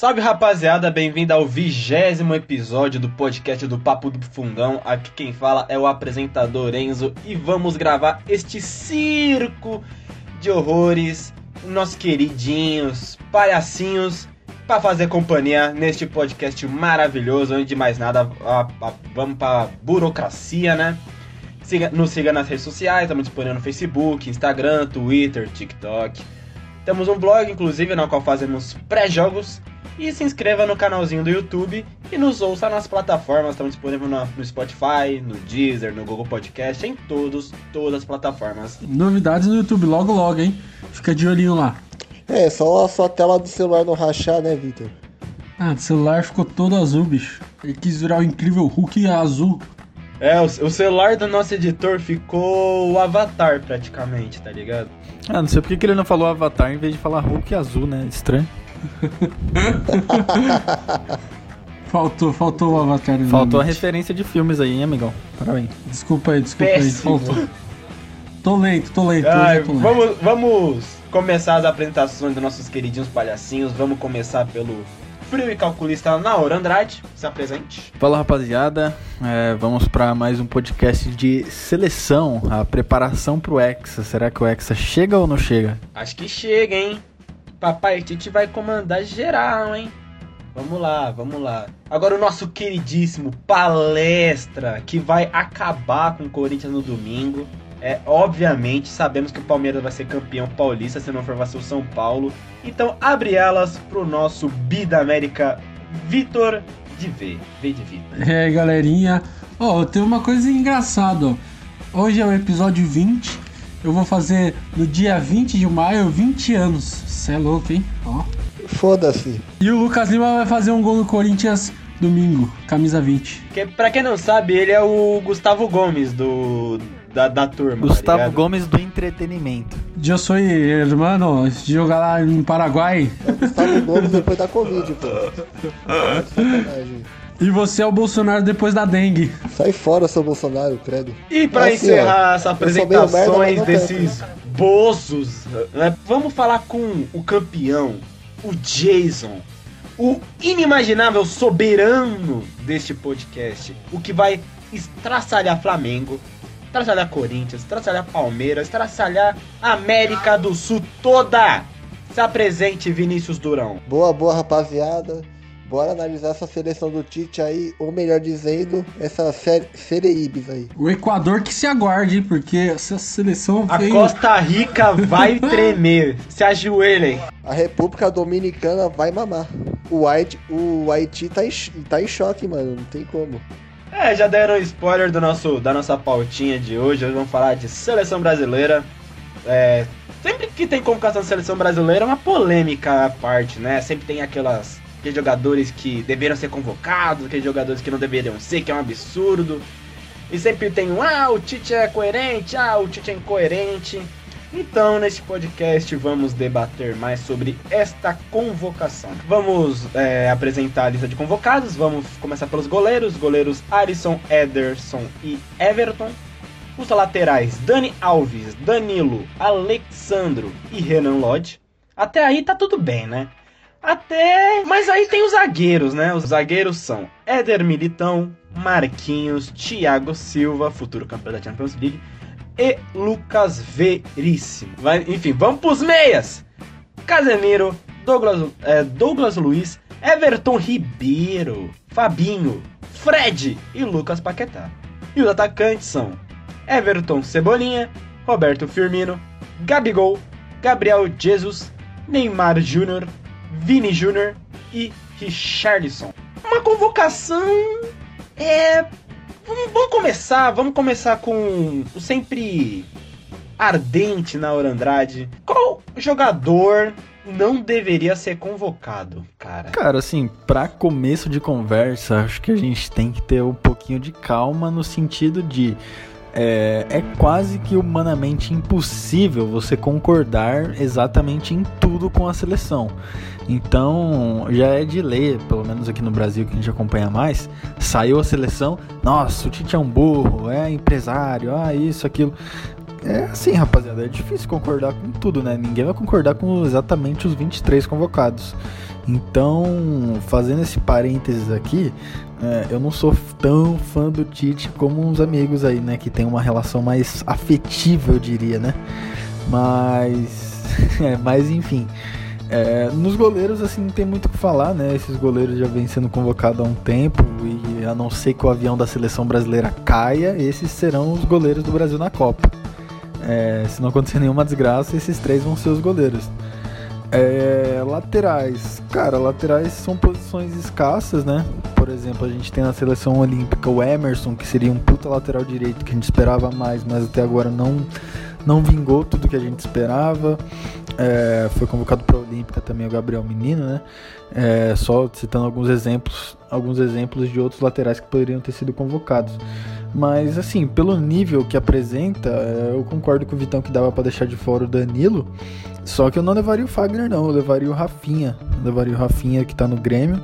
Salve rapaziada, bem-vindo ao vigésimo episódio do podcast do Papo do Fundão. Aqui quem fala é o apresentador Enzo e vamos gravar este circo de horrores, nossos queridinhos, palhacinhos, para fazer companhia neste podcast maravilhoso. Antes de mais nada, a, a, vamos pra burocracia, né? Siga, nos siga nas redes sociais, estamos disponível no Facebook, Instagram, Twitter, TikTok. Temos um blog, inclusive, no qual fazemos pré-jogos. E se inscreva no canalzinho do YouTube e nos ouça nas plataformas. Estamos disponíveis no, no Spotify, no Deezer, no Google Podcast, em todos, todas as plataformas. Novidades no YouTube logo logo, hein? Fica de olhinho lá. É, só a sua tela do celular não rachar, né, Victor? Ah, o celular ficou todo azul, bicho. Ele quis virar o incrível Hulk azul. É, o, o celular do nosso editor ficou o Avatar praticamente, tá ligado? Ah, não sei porque que ele não falou Avatar em vez de falar Hulk azul, né? Estranho. faltou, faltou o Avatar. Faltou a referência de filmes aí, hein, amigão? Parabéns. Desculpa aí, desculpa Péssimo. aí. Faltou. Tô lento, tô lento. Ai, tô lento. vamos, vamos começar as apresentações dos nossos queridinhos palhacinhos. Vamos começar pelo frio e calculista Naor Andrade. Se apresente. Fala rapaziada, É, vamos para mais um podcast de seleção, a preparação pro Hexa. Será que o Hexa chega ou não chega? Acho que chega, hein? Papai Tite vai comandar geral, hein? Vamos lá, vamos lá. Agora o nosso queridíssimo palestra que vai acabar com o Corinthians no domingo. É, obviamente, sabemos que o Palmeiras vai ser campeão paulista, se não for o São Paulo. Então abre elas pro nosso Bi da América, Vitor de V. V de Vitor. É, galerinha. Ó, tem uma coisa engraçada. Hoje é o episódio 20. Eu vou fazer no dia 20 de maio 20 anos. Cê é louco, hein? Ó. Foda-se. E o Lucas Lima vai fazer um gol no Corinthians domingo, camisa 20. Que, pra quem não sabe, ele é o Gustavo Gomes do, da, da turma. tá Gustavo ligado? Gomes do entretenimento. Eu sou hermano, de jogar lá em Paraguai. Gustavo Gomes depois da Covid, pô. Sacanagem. E você é o Bolsonaro depois da dengue. Sai fora, seu Bolsonaro, credo. E pra Assim, encerrar ó, as eu sou meio merda, mas apresentações desses bozos, né, vamos falar com o campeão, o Jason, o inimaginável soberano deste podcast, o que vai estraçalhar Flamengo, estraçalhar Corinthians, estraçalhar Palmeiras, estraçalhar América do Sul toda. Se apresente, Vinícius Durão. Boa, boa, rapaziada. Bora analisar essa seleção do Tite aí, ou melhor dizendo, essa série Sereibis aí. O Equador que se aguarde, hein, porque essa seleção A veio... Costa Rica vai tremer. Se ajoelhem. A República Dominicana vai mamar. O Haiti, o Haiti tá, em, tá em choque, mano. Não tem como. É, já deram spoiler do nosso, da nossa pautinha de hoje. Hoje vamos falar de seleção brasileira. É, sempre que tem convocação de seleção brasileira é uma polêmica à parte, né? Sempre tem aquelas, aqueles jogadores que deveriam ser convocados, aqueles jogadores que não deveriam ser, que é um absurdo. E sempre tem um, ah, o Tite é coerente, ah, o Tite é incoerente. Então, neste podcast, vamos debater mais sobre esta convocação. Vamos é, apresentar a lista de convocados. Vamos começar pelos goleiros: goleiros Alisson, Ederson e Everton. Os laterais: Dani Alves, Danilo, Alexandro e Renan Lodge. Até aí tá tudo bem, né? Até. Mas aí tem os zagueiros, né? Os zagueiros são Éder Militão, Marquinhos, Thiago Silva, futuro campeão da Champions League, e Lucas Veríssimo. Vai, enfim, vamos pros meias! Casemiro, Douglas, é, Douglas Luiz, Everton Ribeiro, Fabinho, Fred e Lucas Paquetá. E os atacantes são Everton Cebolinha, Roberto Firmino, Gabigol, Gabriel Jesus, Neymar Júnior, Vini Júnior e Richarlison. Uma convocação é Vamos, começar, vamos começar com o sempre ardente na Andrade. Qual jogador não deveria ser convocado, cara? Cara, assim, pra começo de conversa, acho que a gente tem que ter um pouquinho de calma no sentido de. É, é quase que humanamente impossível você concordar exatamente em tudo com a seleção. Então, já é de lei, pelo menos aqui no Brasil que a gente acompanha mais, saiu a seleção, nossa, o Tite é um burro, é empresário, ah, isso, aquilo. É assim, rapaziada, é difícil concordar com tudo, né? Ninguém vai concordar com exatamente os 23 convocados. Então, fazendo esse parênteses aqui, é, eu não sou tão fã do Tite como uns amigos aí, né? Que tem uma relação mais afetiva, eu diria, né? Mas. é, mas enfim. É, nos goleiros, assim, não tem muito o que falar, né? Esses goleiros já vêm sendo convocados há um tempo e a não ser que o avião da seleção brasileira caia, esses serão os goleiros do Brasil na Copa. É, se não acontecer nenhuma desgraça, esses três vão ser os goleiros. É, laterais. Cara, laterais são posições escassas, né? Por exemplo, a gente tem na seleção olímpica o Emerson, que seria um puta lateral direito que a gente esperava mais, mas até agora não, não vingou tudo que a gente esperava. É, foi convocado para a Olímpica também o Gabriel Menino, né? É, só citando alguns exemplos, alguns exemplos de outros laterais que poderiam ter sido convocados. Mas assim, pelo nível que apresenta, é, eu concordo com o Vitão que dava para deixar de fora o Danilo. Só que eu não levaria o Fagner, não. Eu levaria o Rafinha. Eu levaria o Rafinha que tá no Grêmio.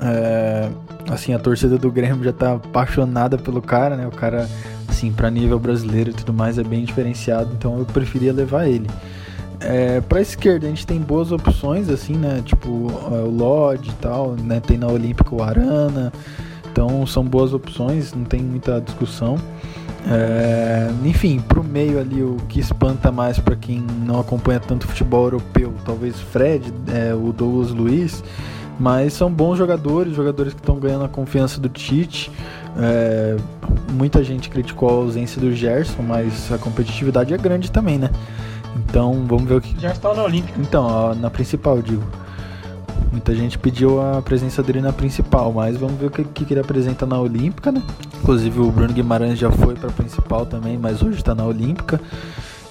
É, assim, a torcida do Grêmio já tá apaixonada pelo cara, né? O cara, assim, pra nível brasileiro e tudo mais, é bem diferenciado. Então eu preferia levar ele. É, pra esquerda a gente tem boas opções, assim, né? Tipo é, o Lodge e tal, né? Tem na Olímpica o Arana. Então são boas opções, não tem muita discussão. É, enfim, pro meio ali o que espanta mais para quem não acompanha tanto futebol europeu, talvez Fred, é, o Douglas Luiz, mas são bons jogadores, jogadores que estão ganhando a confiança do Tite. É, muita gente criticou a ausência do Gerson, mas a competitividade é grande também, né? Então vamos ver o que. Já está na Olímpica. Então, ó, na principal, digo. Muita gente pediu a presença dele na principal, mas vamos ver o que, que ele apresenta na Olímpica, né? Inclusive o Bruno Guimarães já foi para a principal também, mas hoje está na Olímpica.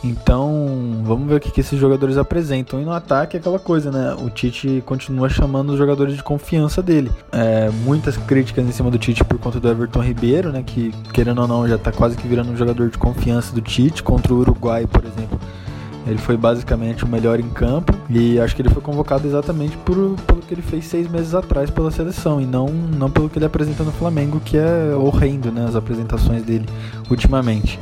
Então, vamos ver o que, que esses jogadores apresentam. E no ataque, aquela coisa, né? O Tite continua chamando os jogadores de confiança dele. É, muitas críticas em cima do Tite por conta do Everton Ribeiro, né? Que, querendo ou não, já está quase que virando um jogador de confiança do Tite. Contra o Uruguai, por exemplo, ele foi basicamente o melhor em campo e acho que ele foi convocado exatamente por, pelo que ele fez seis meses atrás pela seleção e não, não pelo que ele apresenta no Flamengo, que é horrendo, né? As apresentações dele ultimamente.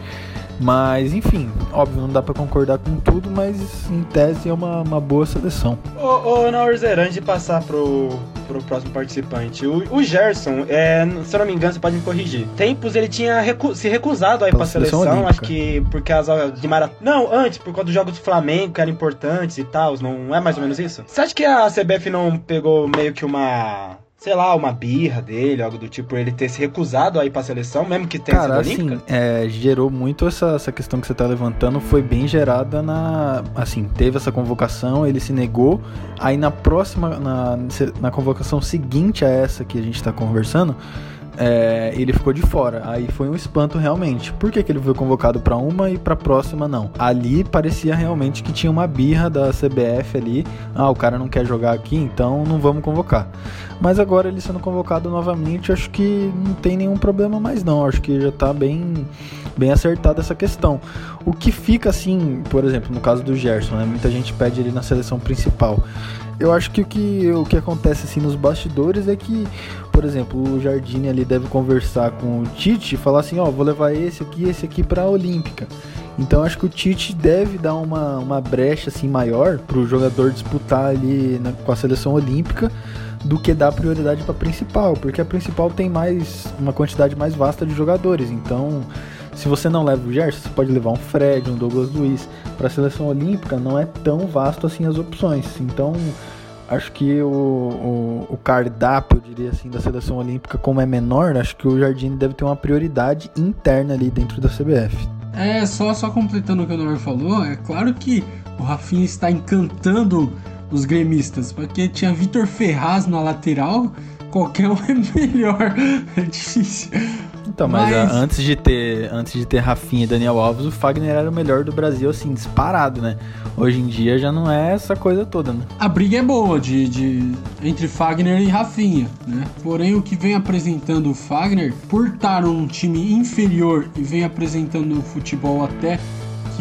Mas, enfim, óbvio, não dá para concordar com tudo, mas em tese é uma, uma boa seleção. Ô, ô antes de passar pro, pro próximo participante, o, o Gerson, é, se eu não me engano, você pode me corrigir. Tempos ele tinha recu se recusado a ir Pela pra seleção, seleção acho que porque as aulas de maratona. Não, antes, por causa dos jogos do Flamengo, que eram importantes e tal, não é mais ou menos isso? Você acha que a CBF não pegou meio que uma. Sei lá, uma birra dele, algo do tipo, ele ter se recusado a ir pra seleção, mesmo que tenha Cara, sido assim, é, gerou muito essa, essa questão que você tá levantando, foi bem gerada na. Assim, teve essa convocação, ele se negou. Aí na próxima, na, na convocação seguinte a essa que a gente tá conversando, é, ele ficou de fora. Aí foi um espanto realmente. Por que, que ele foi convocado pra uma e pra próxima não? Ali parecia realmente que tinha uma birra da CBF ali. Ah, o cara não quer jogar aqui, então não vamos convocar. Mas agora ele sendo convocado novamente, acho que não tem nenhum problema mais não. Acho que já tá bem, bem acertada essa questão. O que fica assim, por exemplo, no caso do Gerson, né? Muita gente pede ele na seleção principal. Eu acho que o que, o que acontece assim nos bastidores é que, por exemplo, o Jardine ali deve conversar com o Tite e falar assim, ó, vou levar esse aqui, esse aqui pra Olímpica. Então acho que o Tite deve dar uma, uma brecha assim maior pro jogador disputar ali na- com a seleção olímpica do que dar prioridade para principal, porque a principal tem mais uma quantidade mais vasta de jogadores. Então, se você não leva o Gerson, você pode levar um Fred, um Douglas Luiz. Para a seleção olímpica não é tão vasto assim as opções. Então, acho que o, o, o cardápio, eu diria assim, da seleção olímpica, como é menor, acho que o Jardine deve ter uma prioridade interna ali dentro da CBF. É, só, só completando o que o Noir falou, é claro que o Rafinha está encantando os gremistas, porque tinha Vitor Ferraz na lateral, qualquer um é melhor. É difícil. Então, mas, Mas- ah, antes de ter antes de ter Rafinha e Daniel Alves, o Fagner era o melhor do Brasil, assim, disparado, né? Hoje em dia já não é essa coisa toda, né? A briga é boa de, de- entre Fagner e Rafinha, né? Porém, o que vem apresentando o Fagner, por estar um time inferior e vem apresentando um futebol até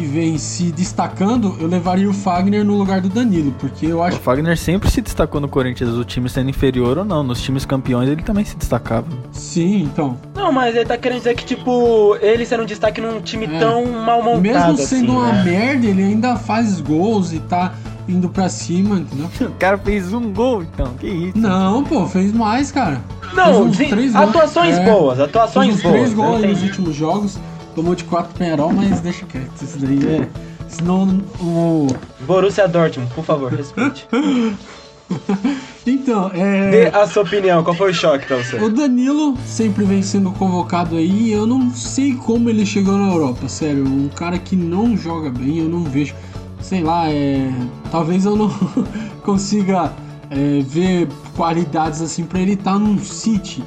que vem se destacando, eu levaria o Fagner no lugar do Danilo, porque eu O acho Fagner sempre se destacou no Corinthians, o time sendo inferior ou não. Nos times campeões ele também se destacava. sim, então. Não, mas ele tá querendo dizer que, tipo, ele sendo um destaque num time É. tão mal montado Mesmo sendo assim, uma né? merda, ele ainda faz gols e tá indo pra cima, entendeu? O cara fez um gol, então, que isso? Não, pô, fez mais, cara. Não, Fez uns de- três gols. atuações É. boas, Fez atuações uns boas. três gols aí nos últimos jogos. Tomou de quatro Penharol, mas deixa quieto. Isso daí é. Senão o. Borussia Dortmund, por favor, respeite. Então, Dê é. a sua opinião, qual foi o choque pra você? O Danilo sempre vem sendo convocado aí. Eu não sei como ele chegou na Europa, sério. Um cara que não joga bem, eu não vejo. Sei lá, é. Talvez eu não consiga é, ver qualidades assim pra ele estar num City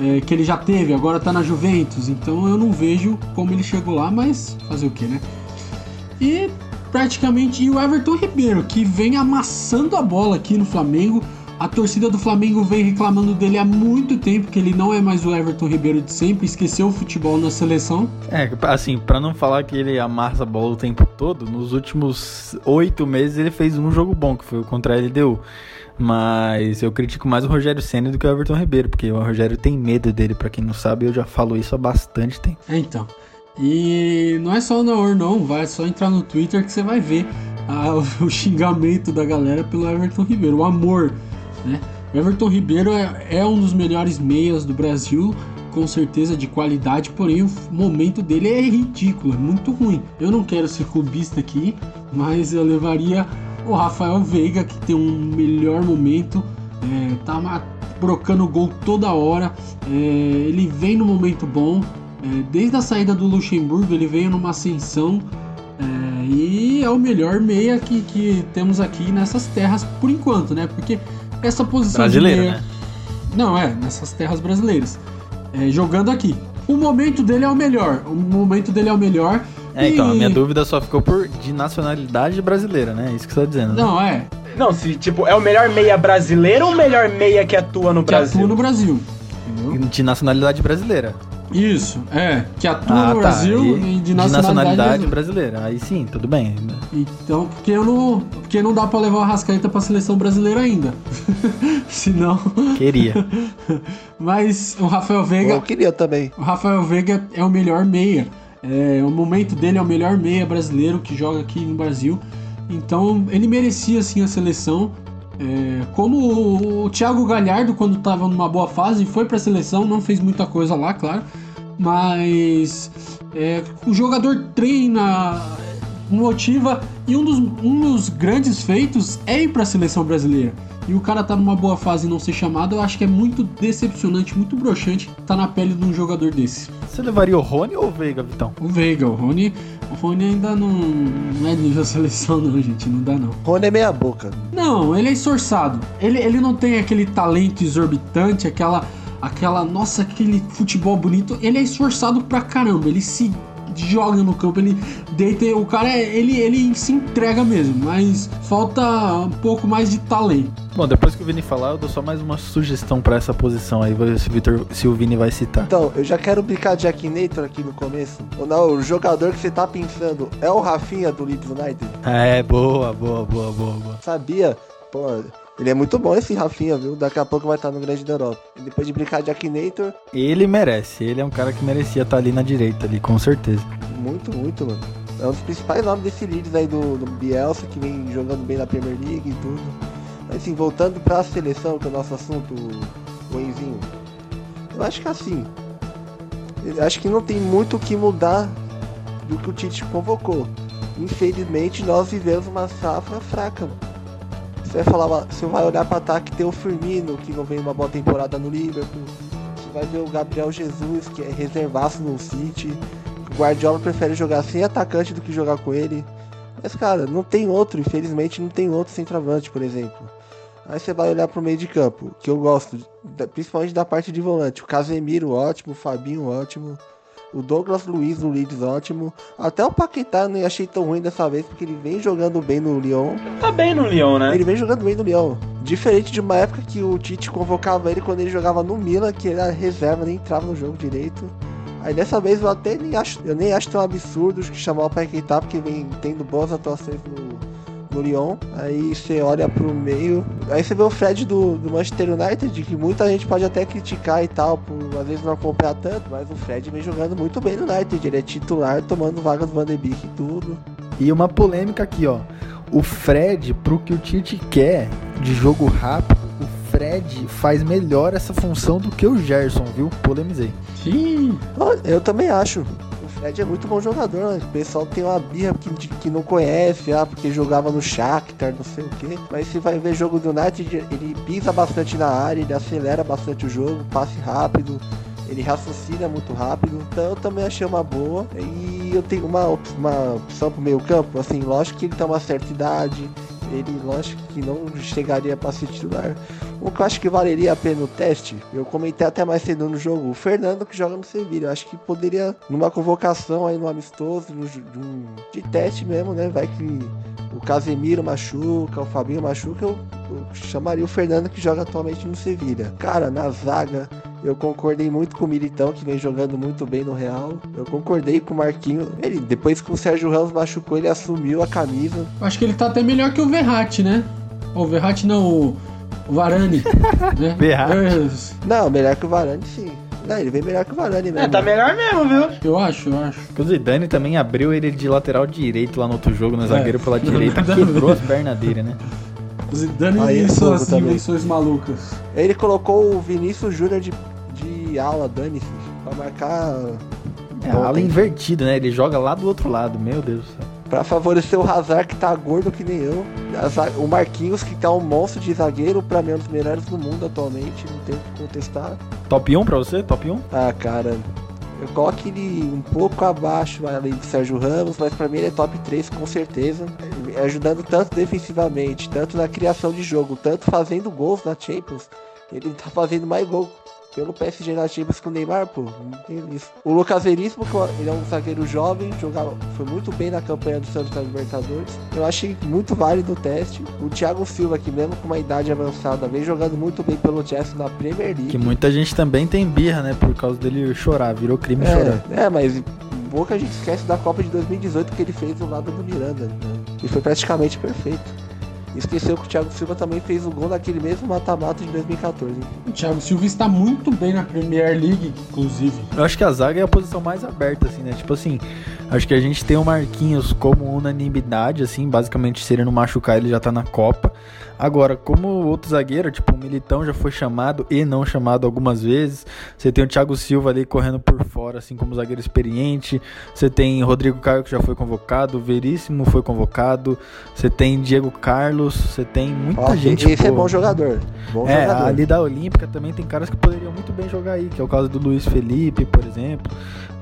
é, que ele já teve, agora tá na Juventus. Então eu não vejo como ele chegou lá, mas fazer o que, né? E praticamente e o Everton Ribeiro, que vem amassando a bola aqui no Flamengo. A torcida do Flamengo vem reclamando dele há muito tempo, que ele não é mais o Everton Ribeiro de sempre, esqueceu o futebol na seleção. É, assim, pra não falar que ele amassa a bola o tempo todo, nos últimos oito meses ele fez um jogo bom, que foi o contra a LDU. Mas eu critico mais o Rogério Senna do que o Everton Ribeiro, porque o Rogério tem medo dele, pra quem não sabe, eu já falo isso há bastante tempo. É, então. E não é só o Naor não, vai só entrar no Twitter que você vai ver ah, o xingamento da galera pelo Everton Ribeiro, o amor, né? O Everton Ribeiro é, é um dos melhores meias do Brasil, com certeza de qualidade, porém o momento dele é ridículo, é muito ruim. Eu não quero ser clubista aqui, mas eu levaria o Rafael Veiga, que tem um melhor momento, é, tá brocando gol toda hora, é, ele vem no momento bom, é, desde a saída do Luxemburgo ele veio numa ascensão é, e é o melhor meia que, que temos aqui nessas terras por enquanto, né? Porque essa posição Brasileiro, de meia, né? não, é, nessas terras brasileiras. É, jogando aqui. O momento dele é o melhor. O momento dele é o melhor. É, então, a minha dúvida só ficou por de nacionalidade brasileira, né? Isso que você tá dizendo. né? Não, é. Não, se tipo, é o melhor meia brasileiro ou o melhor meia que atua no Que Brasil? atua no Brasil. Entendeu? De nacionalidade brasileira. Isso, é. Que atua Ah, no tá. Brasil E e de nacionalidade, brasileira. brasileira. Aí sim, tudo bem. Então, porque eu não. Porque não dá pra levar o Rascaeta pra seleção brasileira ainda. Senão. Queria. Mas o Rafael Veiga. Eu queria também. O Rafael Veiga é o melhor meia. É, o momento dele é o melhor meia brasileiro que joga aqui no Brasil. Então ele merecia sim a seleção. É, como o, o Thiago Galhardo, quando estava numa boa fase, foi para a seleção, não fez muita coisa lá, claro. Mas é, o jogador treina, motiva e um dos, um dos grandes feitos é ir para a seleção brasileira. E o cara tá numa boa fase e não ser chamado, eu acho que é muito decepcionante, muito broxante tá na pele de um jogador desse. Você levaria o Rony ou o Veiga, Vitão? O Veiga, o Rony, o Rony ainda não, não é nível seleção não, gente, não dá não. Rony é meia boca. Não, ele é esforçado. Ele, ele não tem aquele talento exorbitante, aquela, aquela, nossa, aquele futebol bonito. Ele é esforçado pra caramba. Ele se joga no campo, ele deita. O cara, é- ele, ele se entrega mesmo, mas falta um pouco mais de talento. Bom, depois que o Vini falar, eu dou só mais uma sugestão pra essa posição aí, vou ver se o, Vitor, se o Vini vai citar. Então, eu já quero brincar de Akinator aqui no começo. Ou não, o jogador que você tá pensando é o Rafinha do Leeds United? É, boa, boa, boa, boa, boa. Sabia? Pô, ele é muito bom esse Rafinha, viu? Daqui a pouco vai estar no Grande da Europa. E depois de brincar de Akinator, Ele merece, ele é um cara que merecia estar ali na direita, ali, com certeza. muito, muito, mano. É um dos principais nomes desse Leeds aí do, do Bielsa, que vem jogando bem na Premier League e tudo. Mas assim, voltando pra seleção, que é o nosso assunto, o Enzinho. Eu acho que assim. Acho que não tem muito o que mudar do que o Tite convocou. Infelizmente, nós vivemos uma safra fraca, mano. Você vai falar, você vai olhar para ataque tem o Firmino, que não vem uma boa temporada no Liverpool. Você vai ver o Gabriel Jesus, que é reservaço no City. O Guardiola prefere jogar sem atacante do que jogar com ele. Mas, cara, não tem outro, infelizmente não tem outro centroavante, por exemplo. Aí você vai olhar pro meio de campo, que eu gosto, principalmente da parte de volante. O Casemiro, ótimo. O Fabinho, ótimo. O Douglas Luiz no Leeds, ótimo. Até o Paquetá eu nem achei tão ruim dessa vez, porque ele vem jogando bem no Lyon. Tá bem no Lyon, né? Ele vem jogando bem no Lyon. Diferente de uma época que o Tite convocava ele quando ele jogava no Milan, que ele era reserva, nem entrava no jogo direito. Aí dessa vez eu até nem acho, eu nem acho tão absurdo que chamar o Paquetá, porque vem tendo boas atuações no, no Lyon. Aí você olha pro meio. Aí você vê o Fred do, do Manchester United, que muita gente pode até criticar e tal, por às vezes não acompanhar tanto, mas o Fred vem jogando muito bem no United. Ele é titular, tomando vaga do Van de Beek e tudo. E uma polêmica aqui, ó. o Fred, pro que o Tite quer de jogo rápido, o Fred faz melhor essa função do que o Gerson, viu? Polemizei. Olha, Eu também acho. Fred é muito bom jogador, né? O pessoal tem uma birra que, que não conhece, ah, porque jogava no Shakhtar, não sei o quê. Mas você vai ver jogo do United, ele pisa bastante na área, ele acelera bastante o jogo, passe rápido, ele raciocina muito rápido. Então eu também achei uma boa. E eu tenho uma, op- uma opção pro meio campo, assim, lógico que ele tem uma certa idade, ele lógico que não chegaria para ser titular. O que eu acho que valeria a pena o teste, eu comentei até mais cedo no jogo, o Fernando que joga no Sevilha, eu acho que poderia, numa convocação aí no amistoso, no, de teste mesmo, né? Vai que o Casemiro machuca, o Fabinho machuca, eu, eu chamaria o Fernando que joga atualmente no Sevilha. Cara, na zaga, eu concordei muito com o Militão, que vem jogando muito bem no Real. Eu concordei com o Marquinho. Ele, depois que o Sérgio Ramos machucou, ele assumiu a camisa. acho que ele tá até melhor que o Verratti, né? O Verratti não, o, o Varane. né? Verratti. Não, melhor que o Varane, sim. Não, ele vem melhor que o Varane mesmo. É, tá melhor mesmo, viu? Eu acho, eu acho. O Zidane também abriu ele de lateral direito lá no outro jogo, no zagueiro pela direita, quebrou as pernas dele, né? Zidane Aí e suas também. invenções malucas. Ele colocou o Vinícius Júnior de, de ala, dane-se, pra marcar. É, Bom, ala tem- invertida, né? Ele joga lá do outro lado, meu Deus do céu. Pra favorecer o Hazard, que tá gordo que nem eu. O Marquinhos, que tá um monstro de zagueiro, pra mim é um dos melhores do mundo atualmente, não tem o que contestar. Top 1 pra você? Top 1? Ah, cara, eu coloco ele um pouco abaixo além do Sérgio Ramos, mas pra mim ele é top 3 com certeza. É, Ajudando tanto defensivamente, tanto na criação de jogo, tanto fazendo gols na Champions. Ele tá fazendo mais gol pelo PSG na Champions que o Neymar, pô. Não tem isso. O Lucas Veríssimo, que ele é um zagueiro jovem, jogava, foi muito bem na campanha do Santos na Libertadores. Eu achei muito válido o teste. O Thiago Silva, que mesmo com uma idade avançada, vem jogando muito bem pelo Chelsea na Premier League. Que muita gente também tem birra, né? Por causa dele chorar, virou crime chorar. É, é, mas pouca gente esquece da Copa de 2018 que ele fez do lado do Miranda. Né? E foi praticamente perfeito. Esqueceu que o Thiago Silva também fez o gol naquele mesmo mata-mata de 2014. O Thiago Silva está muito bem na Premier League, inclusive. Eu acho que a zaga é a posição mais aberta, assim, né? Tipo assim, acho que a gente tem o Marquinhos como unanimidade, assim, basicamente se ele não machucar, ele já tá na Copa. Agora, como outro zagueiro, tipo, o Militão já foi chamado e não chamado algumas vezes. Você tem o Thiago Silva ali correndo por fora, assim, como zagueiro experiente. Você tem Rodrigo Caio que já foi convocado, o Veríssimo foi convocado. Você tem Diego Carlos, você tem muita Ó, gente. esse é pô. bom jogador. Bom É, jogador. ali da Olímpica também tem caras que poderiam muito bem jogar aí, que é o caso do Luiz Felipe, por exemplo.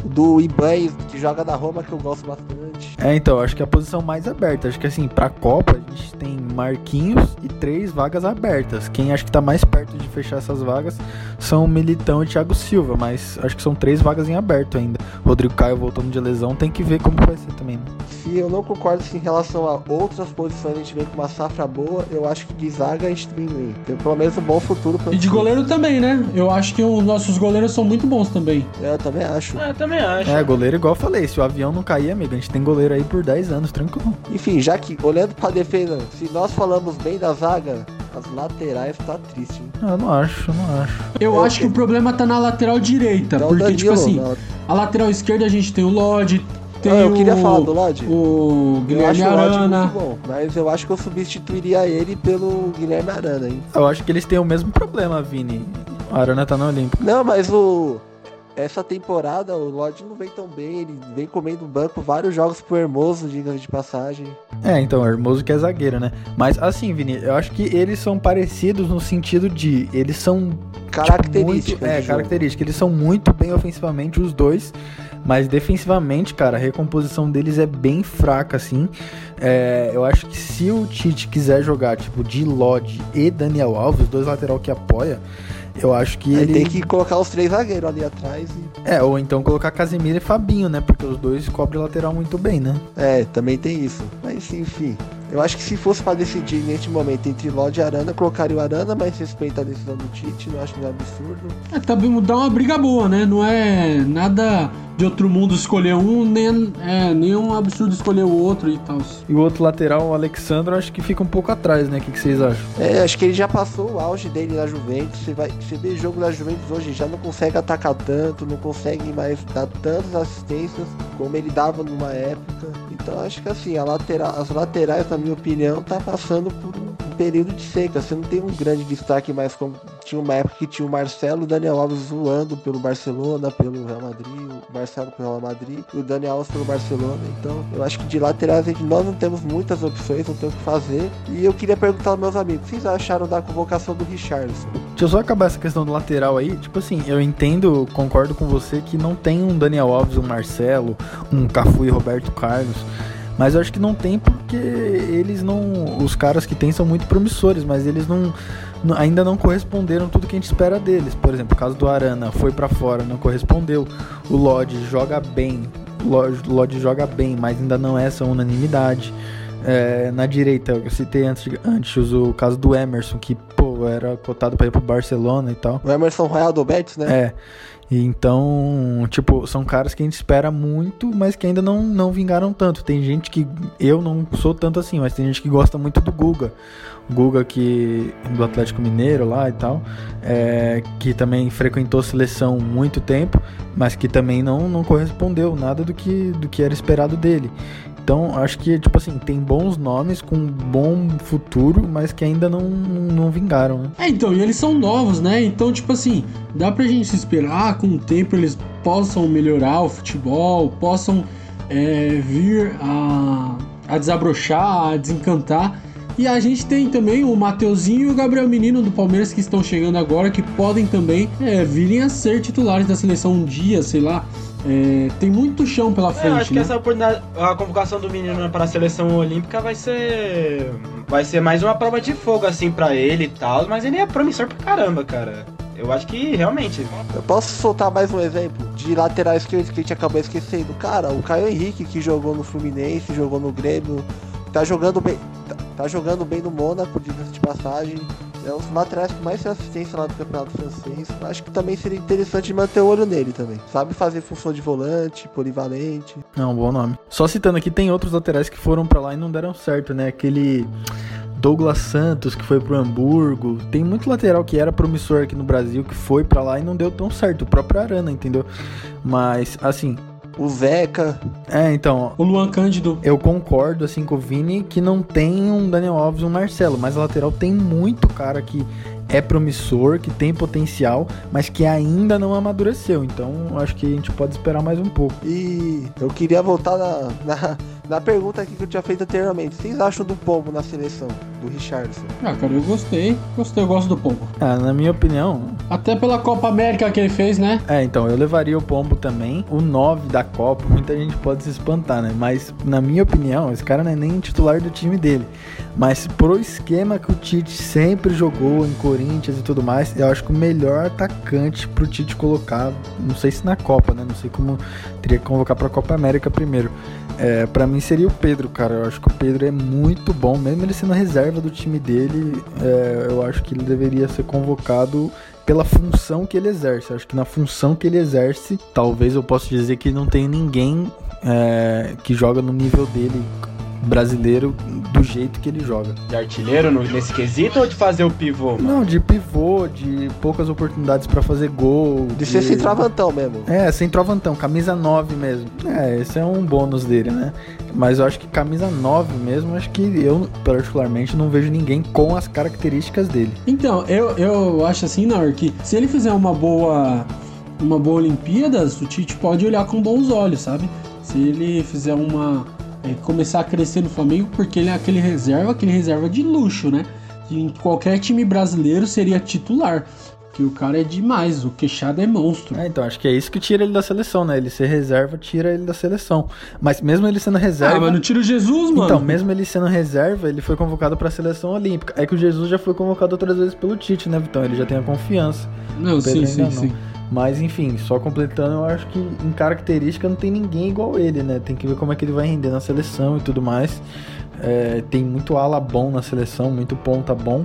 Do Ibanez, que joga na Roma, que eu gosto bastante. É, então, acho que é a posição mais aberta. Acho que assim, pra Copa, a gente tem Marquinhos e três vagas abertas. Quem acho que tá mais perto de fechar essas vagas são o Militão e Thiago Silva, mas acho que são três vagas em aberto ainda. Rodrigo Caio voltando de lesão, tem que ver como vai ser também. Né? Se eu não concordo assim, em relação a outras posições, a gente vem com uma safra boa, eu acho que de zaga a gente tem, tem pelo menos um bom futuro. pra E de goleiro também, né? Eu acho que os nossos goleiros são muito bons também. Eu também acho. É, eu também acho. É, goleiro igual eu falei, se o avião não cair, amigo, a gente tem goleiro aí por 10 anos, tranquilo. Enfim, já que olhando pra defesa, se nós falamos bem da zaga, as laterais tá triste. hein? Não, eu não acho, eu não acho. Eu Eu acho que o problema tá na lateral direita. Não, porque, Danilo, tipo assim, não. a lateral esquerda a gente tem o Lodge, tem Ah, eu queria o, falar do Lodge. o Eu Guilherme acho o Lodge Arana. muito bom, mas eu acho que eu substituiria ele pelo Guilherme Arana, hein? Eu acho que eles têm o mesmo problema, Vini. A Arana tá na Olímpica. Não, mas o essa temporada o Lodge não vem tão bem, ele vem comendo banco vários jogos pro Hermoso, diga de passagem. É, então, o Hermoso que é zagueiro, né? Mas assim, Vini, eu acho que eles são parecidos no sentido de. Eles são. Características. Tipo, muito, é, características. Eles são muito bem ofensivamente, os dois. Mas defensivamente, cara, a recomposição deles é bem fraca, assim. É, eu acho que se o Tite quiser jogar, tipo, de Lodge e Daniel Alves, os dois lateral que apoia, eu acho que Aí ele. tem que colocar os três zagueiros ali atrás e É, ou então colocar Casemiro e Fabinho, né? Porque os dois cobrem lateral muito bem, né? É, também tem isso. Mas enfim, eu acho que se fosse pra decidir neste momento entre Lodge e Arana, eu colocaria o Arana, mas respeita a decisão do Tite, não acho nenhum absurdo. É, também dá uma briga boa, né? Não é nada de outro mundo escolher um, nem é nenhum absurdo escolher o outro e tal. E o outro lateral, o Alexandre, acho que fica um pouco atrás, né? O que, que vocês acham? É, acho que ele já passou o auge dele na Juventus. Você, vai, você vê jogo da Juventus hoje, já não consegue atacar tanto, não consegue mais dar tantas assistências. como ele dava numa época. Então acho que assim, a lateral, as laterais, na minha opinião, tá passando por um período de seca. Você não tem um grande destaque mais como tinha uma época que tinha o Marcelo e o Daniel Alves voando pelo Barcelona, pelo Real Madrid, o Marcelo pelo Real Madrid e o Daniel Alves pelo Barcelona. Então eu acho que de laterais nós não temos muitas opções, não temos o que fazer. E eu queria perguntar aos meus amigos, o que vocês acharam da convocação do Richardson? Deixa eu só acabar essa questão do lateral aí. Tipo assim, eu entendo, concordo com você que não tem um Daniel Alves, um Marcelo, um Cafu e Roberto Carlos. Mas eu acho que não tem porque eles não. Os caras que tem são muito promissores, mas eles não, ainda não corresponderam tudo que a gente espera deles. Por exemplo, o caso do Arana foi para fora, não correspondeu. O Lodge joga bem, o Lodge joga bem, mas ainda não é essa unanimidade. É, na direita, eu citei antes, antes o caso do Emerson, que pô, era cotado para ir pro Barcelona e tal. O Emerson Royal do Betis, né? É. Então, tipo, são caras que a gente espera muito, mas que ainda não, não vingaram tanto. Tem gente que eu não sou tanto assim, mas tem gente que gosta muito do Guga. Guga que do Atlético Mineiro lá e tal, é, que também frequentou seleção muito tempo, mas que também não, não correspondeu nada do que, do que era esperado dele. Então, acho que, tipo assim, tem bons nomes com bom futuro, mas que ainda não, não vingaram, né? É, então, e eles são novos, né? Então, tipo assim, dá pra gente esperar com o tempo eles possam melhorar o futebol, possam é, vir a, a desabrochar, a desencantar. E a gente tem também o Mateuzinho e o Gabriel Menino do Palmeiras que estão chegando agora, que podem também é, virem a ser titulares da seleção um dia, sei lá. É, tem muito chão pela frente. É, eu acho que né? essa oportunidade, a convocação do menino para a seleção olímpica vai ser. Vai ser mais uma prova de fogo, assim, para ele e tal, mas ele é promissor pra caramba, cara. Eu acho que realmente. Eu posso soltar mais um exemplo de lateral esquerdo que a gente acabou esquecendo. Cara, o Caio Henrique, que jogou no Fluminense, jogou no Grêmio, tá jogando bem. Tá, tá jogando bem no Mônaco, diga-se de passagem. É um dos laterais que mais tem assistência lá do campeonato francês. Acho que também seria interessante manter o olho nele também. Sabe fazer função de volante, polivalente. É um bom nome. Só citando aqui, tem outros laterais que foram para lá e não deram certo, né? Aquele Douglas Santos que foi pro Hamburgo. Tem muito lateral que era promissor aqui no Brasil que foi para lá e não deu tão certo. O próprio Arana, entendeu? Mas, assim, o Zeca. É, então. O Luan Cândido. Eu concordo, assim, com o Vini, que não tem um Daniel Alves um Marcelo, mas a lateral tem muito cara que é promissor, que tem potencial, mas que ainda não amadureceu. Então, acho que a gente pode esperar mais um pouco. E eu queria voltar na, na, na pergunta aqui que eu tinha feito anteriormente. Vocês acham do Pombo na seleção, do Richardson? Ah, cara, eu gostei. Gostei, eu gosto do Pombo. Ah, na minha opinião. Até pela Copa América que ele fez, né? É, então, eu levaria o Pombo também. O 9 da Copa, muita gente pode se espantar, né? Mas, na minha opinião, esse cara não é nem titular do time dele. Mas pro esquema que o Tite sempre jogou em Corinthians e tudo mais, eu acho que o melhor atacante pro Tite colocar, não sei se na Copa, né? Não sei como teria que convocar pra Copa América primeiro. É, para mim seria o Pedro, cara. Eu acho que o Pedro é muito bom, mesmo ele sendo reserva do time dele. É, eu acho que ele deveria ser convocado pela função que ele exerce. Eu acho que na função que ele exerce, talvez eu possa dizer que não tem ninguém é, que joga no nível dele brasileiro do jeito que ele joga. De artilheiro no, nesse quesito ou de fazer o pivô? Mano? Não, de pivô, de poucas oportunidades para fazer gol. De, de ser centroavantão mesmo. É, centroavantão, camisa 9 mesmo. É, esse é um bônus dele, né? Mas eu acho que camisa 9 mesmo, acho que eu particularmente não vejo ninguém com as características dele. Então, eu, eu acho assim, Naur, que se ele fizer uma boa uma boa Olimpíadas, o Tite pode olhar com bons olhos, sabe? Se ele fizer uma é, começar a crescer no Flamengo, porque ele é aquele reserva, aquele reserva de luxo, né? em qualquer time brasileiro seria titular. Que o cara é demais, o queixado é monstro. É, então, acho que é isso que tira ele da seleção, né? Ele ser reserva tira ele da seleção. Mas mesmo ele sendo reserva. Ah, mas não tira o Jesus, mano. Então, mesmo ele sendo reserva, ele foi convocado pra seleção olímpica. É que o Jesus já foi convocado outras vezes pelo Tite, né, Vitão? Ele já tem a confiança. Não, sim, sim, não. sim. Mas enfim, só completando, eu acho que em característica não tem ninguém igual ele, né? Tem que ver como é que ele vai render na seleção e tudo mais. É, tem muito ala bom na seleção, muito ponta bom.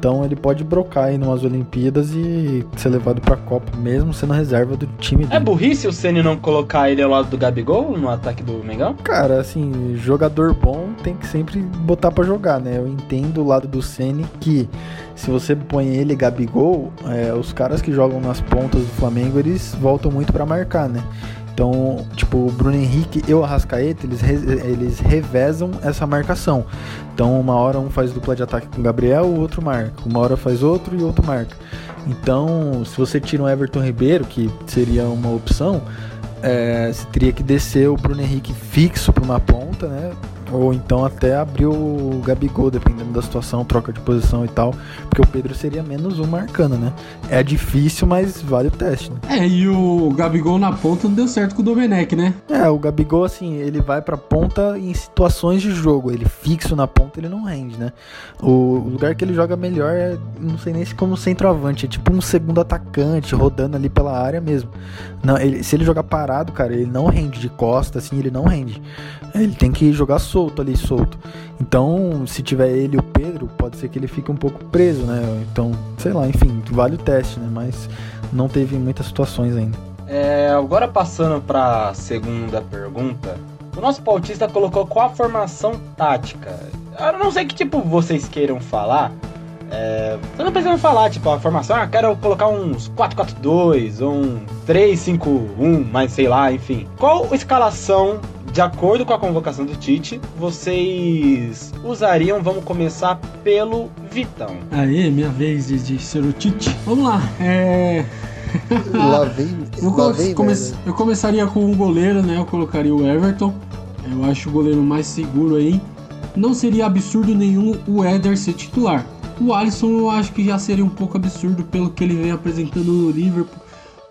Então ele pode brocar aí numas Olimpíadas e ser levado pra Copa, mesmo sendo reserva do time é dele. É burrice o Ceni não colocar ele ao lado do Gabigol no ataque do Mengão? Cara, assim, jogador bom tem que sempre botar para jogar, né? Eu entendo o lado do Ceni que se você põe ele e Gabigol, é, os caras que jogam nas pontas do Flamengo, eles voltam muito para marcar, né? Então, tipo, o Bruno Henrique e o Arrascaeta, eles, re- eles revezam essa marcação. Então, uma hora um faz dupla de ataque com o Gabriel, o outro marca. Uma hora faz outro e outro marca. Então, se você tira um Everton Ribeiro, que seria uma opção, é, você teria que descer o Bruno Henrique fixo para uma ponta, né? Ou então até abrir o Gabigol, dependendo da situação, troca de posição e tal. Porque o Pedro seria menos um marcando, né? É difícil, mas vale o teste, né? É, e o Gabigol na ponta não deu certo com o Domenech, né? É, o Gabigol, assim, ele vai pra ponta em situações de jogo. Ele fixo na ponta, ele não rende, né? O lugar que ele joga melhor é, não sei nem se como centroavante, é tipo um segundo atacante, rodando ali pela área mesmo. Não, ele- se ele jogar parado, cara, ele não rende de costa, assim, ele não rende. Ele tem que jogar solto ali, solto. Então, se tiver ele e o Pedro, pode ser que ele fique um pouco preso, né? Então, sei lá, enfim, vale o teste, né? Mas não teve muitas situações ainda. É, agora passando pra segunda pergunta. O nosso pautista colocou qual a formação tática. Eu não sei que tipo vocês queiram falar. É, eu não precisam falar, tipo, a formação, ah, quero colocar uns 4-4-2, ou um 3-5-1, mas sei lá, enfim. Qual escalação, de acordo com a convocação do Tite, vocês usariam? Vamos começar pelo Vitão. Aí, minha vez de, de ser o Tite. Vamos lá, é... Lá vem. Eu, lá vem come- merda. eu começaria com o goleiro, né? Eu colocaria o Everton. Eu acho o goleiro mais seguro aí. Não seria absurdo nenhum o Éder ser titular. O Alisson eu acho que já seria um pouco absurdo pelo que ele vem apresentando no Liverpool.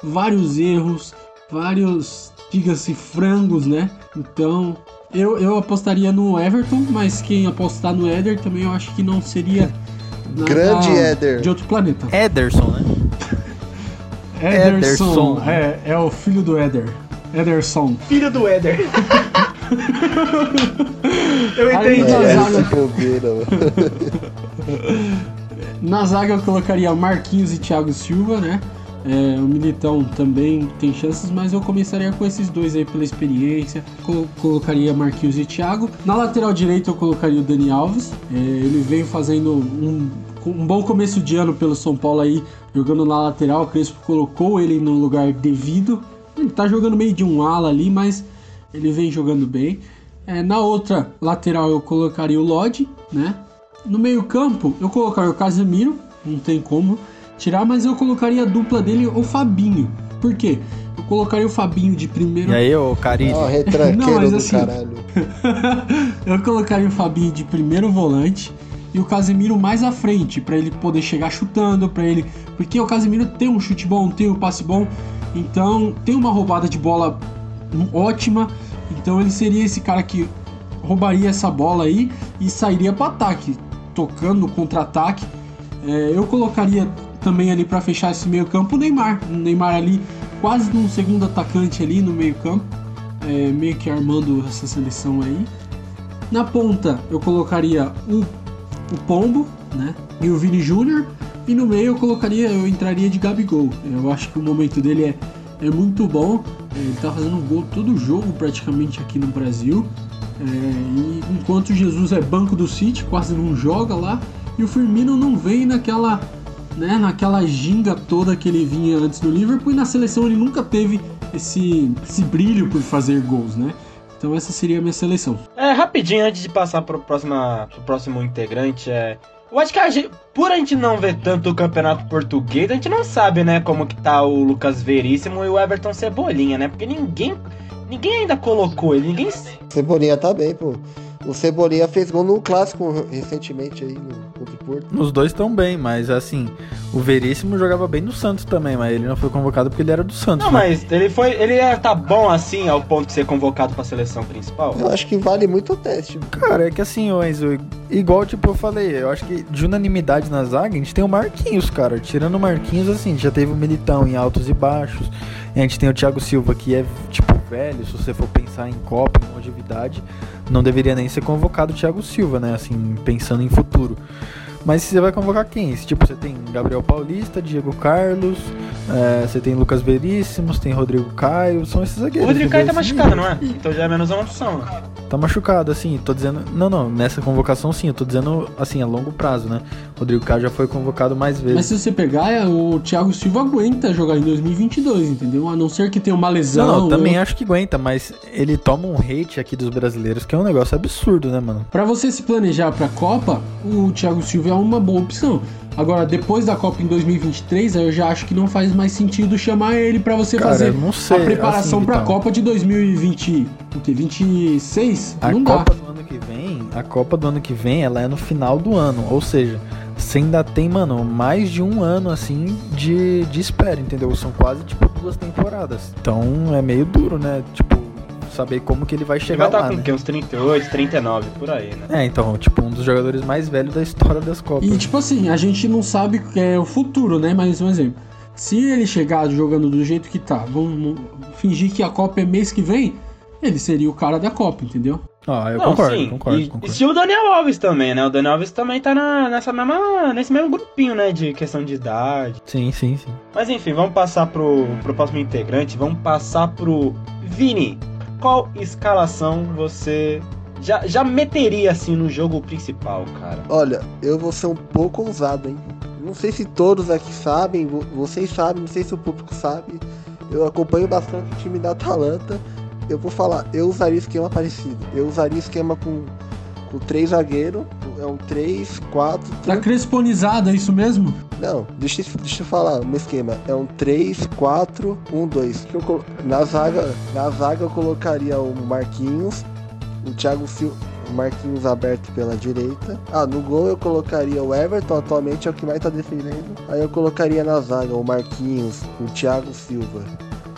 Vários erros, vários, diga-se, frangos, né? Então, eu, eu apostaria no Everton, mas quem apostar no Éder também eu acho que não seria nada Grande Éder. de outro planeta. Ederson, né? Ederson, Ederson. É, é o filho do Éder. Ederson. Filho do Éder. eu Aí, entendi. na É, zaga- bobeira, mano. Na zaga eu colocaria Marquinhos e Thiago Silva, né? É, o Militão também tem chances, mas eu começaria com esses dois aí pela experiência. Colo- colocaria Marquinhos e Thiago. Na lateral direita eu colocaria o Dani Alves. É, ele vem fazendo um, um bom começo de ano pelo São Paulo aí, jogando na lateral. O Crespo colocou ele no lugar devido. Ele tá jogando meio de um ala ali, mas ele vem jogando bem. É, na outra lateral eu colocaria o Lodge, né? No meio campo eu colocaria o Casemiro, não tem como tirar, mas eu colocaria a dupla dele, o Fabinho. Por quê? Eu colocaria o Fabinho de primeiro. E aí, ô Carilho? Ó, retranqueiro Não, mas do assim- caralho. eu colocaria o Fabinho de primeiro volante e o Casemiro mais à frente, pra ele poder chegar chutando, para ele, porque o Casemiro tem um chute bom, tem um passe bom, então tem uma roubada de bola ótima, então ele seria esse cara que roubaria essa bola aí e sairia para ataque, tocando contra-ataque. É, eu colocaria também ali para fechar esse meio campo o Neymar, o Neymar ali quase num segundo atacante ali no meio campo, é, meio que armando essa seleção aí. Na ponta eu colocaria o, o Pombo, né? E o Vini Júnior. E no meio eu colocaria, eu entraria de Gabigol. Eu acho que o momento dele é, é muito bom. Ele tá fazendo gol todo jogo praticamente aqui no Brasil. É, e enquanto Jesus é banco do City, quase não joga lá. E o Firmino não vem naquela, né, naquela ginga toda que ele vinha antes no Liverpool. E na seleção ele nunca teve esse, esse brilho por fazer gols, né? Então essa seria a minha seleção. É, rapidinho, antes de passar pro, próxima, pro próximo integrante, é. Eu acho que a gente, por a gente não ver tanto o campeonato português, a gente não sabe, né, como que tá o Lucas Veríssimo e o Everton Cebolinha, né? Porque ninguém. Ninguém ainda colocou ele, ninguém. Cebolinha tá bem, pô. O Cebolinha fez gol no clássico recentemente aí, no contra o Porto. Nos dois estão bem, mas assim, o Veríssimo jogava bem no Santos também, mas ele não foi convocado porque ele era do Santos. Não, né? mas ele foi. Ele é, tá bom assim ao ponto de ser convocado pra seleção principal? Eu acho que vale muito o teste. Cara, é que assim, ô Enzo, igual tipo eu falei, eu acho que de unanimidade na zaga, a gente tem o Marquinhos, cara. Tirando o Marquinhos, assim, já teve o Militão em altos e baixos. E a gente tem o Thiago Silva, que é, tipo, velho, se você for pensar em Copa, em longevidade, não deveria nem ser convocado o Thiago Silva, né? Assim, pensando em futuro. Mas você vai convocar quem? Tipo, você tem Gabriel Paulista, Diego Carlos, É, você tem Lucas Veríssimos, tem Rodrigo Caio, são esses O zagueiros. Rodrigo Caio tá machucado, não é? Então já é menos uma opção. Tá machucado, assim, tô dizendo. Não, não, nessa convocação sim, eu tô dizendo assim, a longo prazo, né? Rodrigo Caio já foi convocado mais Mas vezes. se você pegar, é, o Thiago Silva aguenta jogar em 2022, entendeu? A não ser que tenha uma lesão. Não, não, também eu- acho que aguenta, mas ele toma um hate aqui dos brasileiros, que é um negócio absurdo, né, mano? Pra você se planejar pra Copa, o Thiago Silva é uma boa opção. Agora, depois da Copa em 2023, aí eu já acho que não faz mais sentido chamar ele pra você Cara, fazer eu sei, a preparação assim, pra Vitão. Copa de 2020, o que 26? A não Copa dá. do ano que vem, a Copa do ano que vem, ela é no final do ano, ou seja, você ainda tem, mano, mais de um ano assim de, de espera, entendeu? São quase tipo duas temporadas. Então é meio duro, né? Tipo, saber como que ele vai Ele chegar vai estar lá, com né? o quê? Uns 38, 39, por aí, né? É, então, tipo, um dos jogadores mais velhos da história das Copas. E tipo assim, a gente não sabe é, o futuro, né? Mas um exemplo. Se ele chegar jogando do jeito que tá, vamos fingir que a Copa é mês que vem, ele seria o cara da Copa, entendeu? Ah, eu Não, concordo, sim. concordo, e, concordo. E se o Daniel Alves também, né? O Daniel Alves também tá na, nessa mesma, nesse mesmo grupinho, né? De questão de idade. Sim, sim, sim. Mas enfim, vamos passar pro, pro próximo integrante. Vamos passar pro Vini. Qual escalação você já, já meteria assim no jogo principal, cara? Olha, eu vou ser um pouco ousado, hein? Não sei se todos aqui sabem, vo- vocês sabem, não sei se o público sabe. Eu acompanho bastante o time da Atalanta. Eu vou falar, eu usaria esquema parecido. Eu usaria esquema com, com três zagueiros. É um 3, 4, Tá cresponizado, é isso mesmo? Não, deixa, eu- deixa eu falar meu esquema. É um 3, 4, 1, 2. Que eu Na zaga, na zaga eu colocaria o Marquinhos, o Thiago Silva, o Marquinhos aberto pela direita. Ah, no gol eu colocaria o Everton, atualmente é o que mais tá defendendo. Aí eu colocaria na zaga o Marquinhos, o Thiago Silva.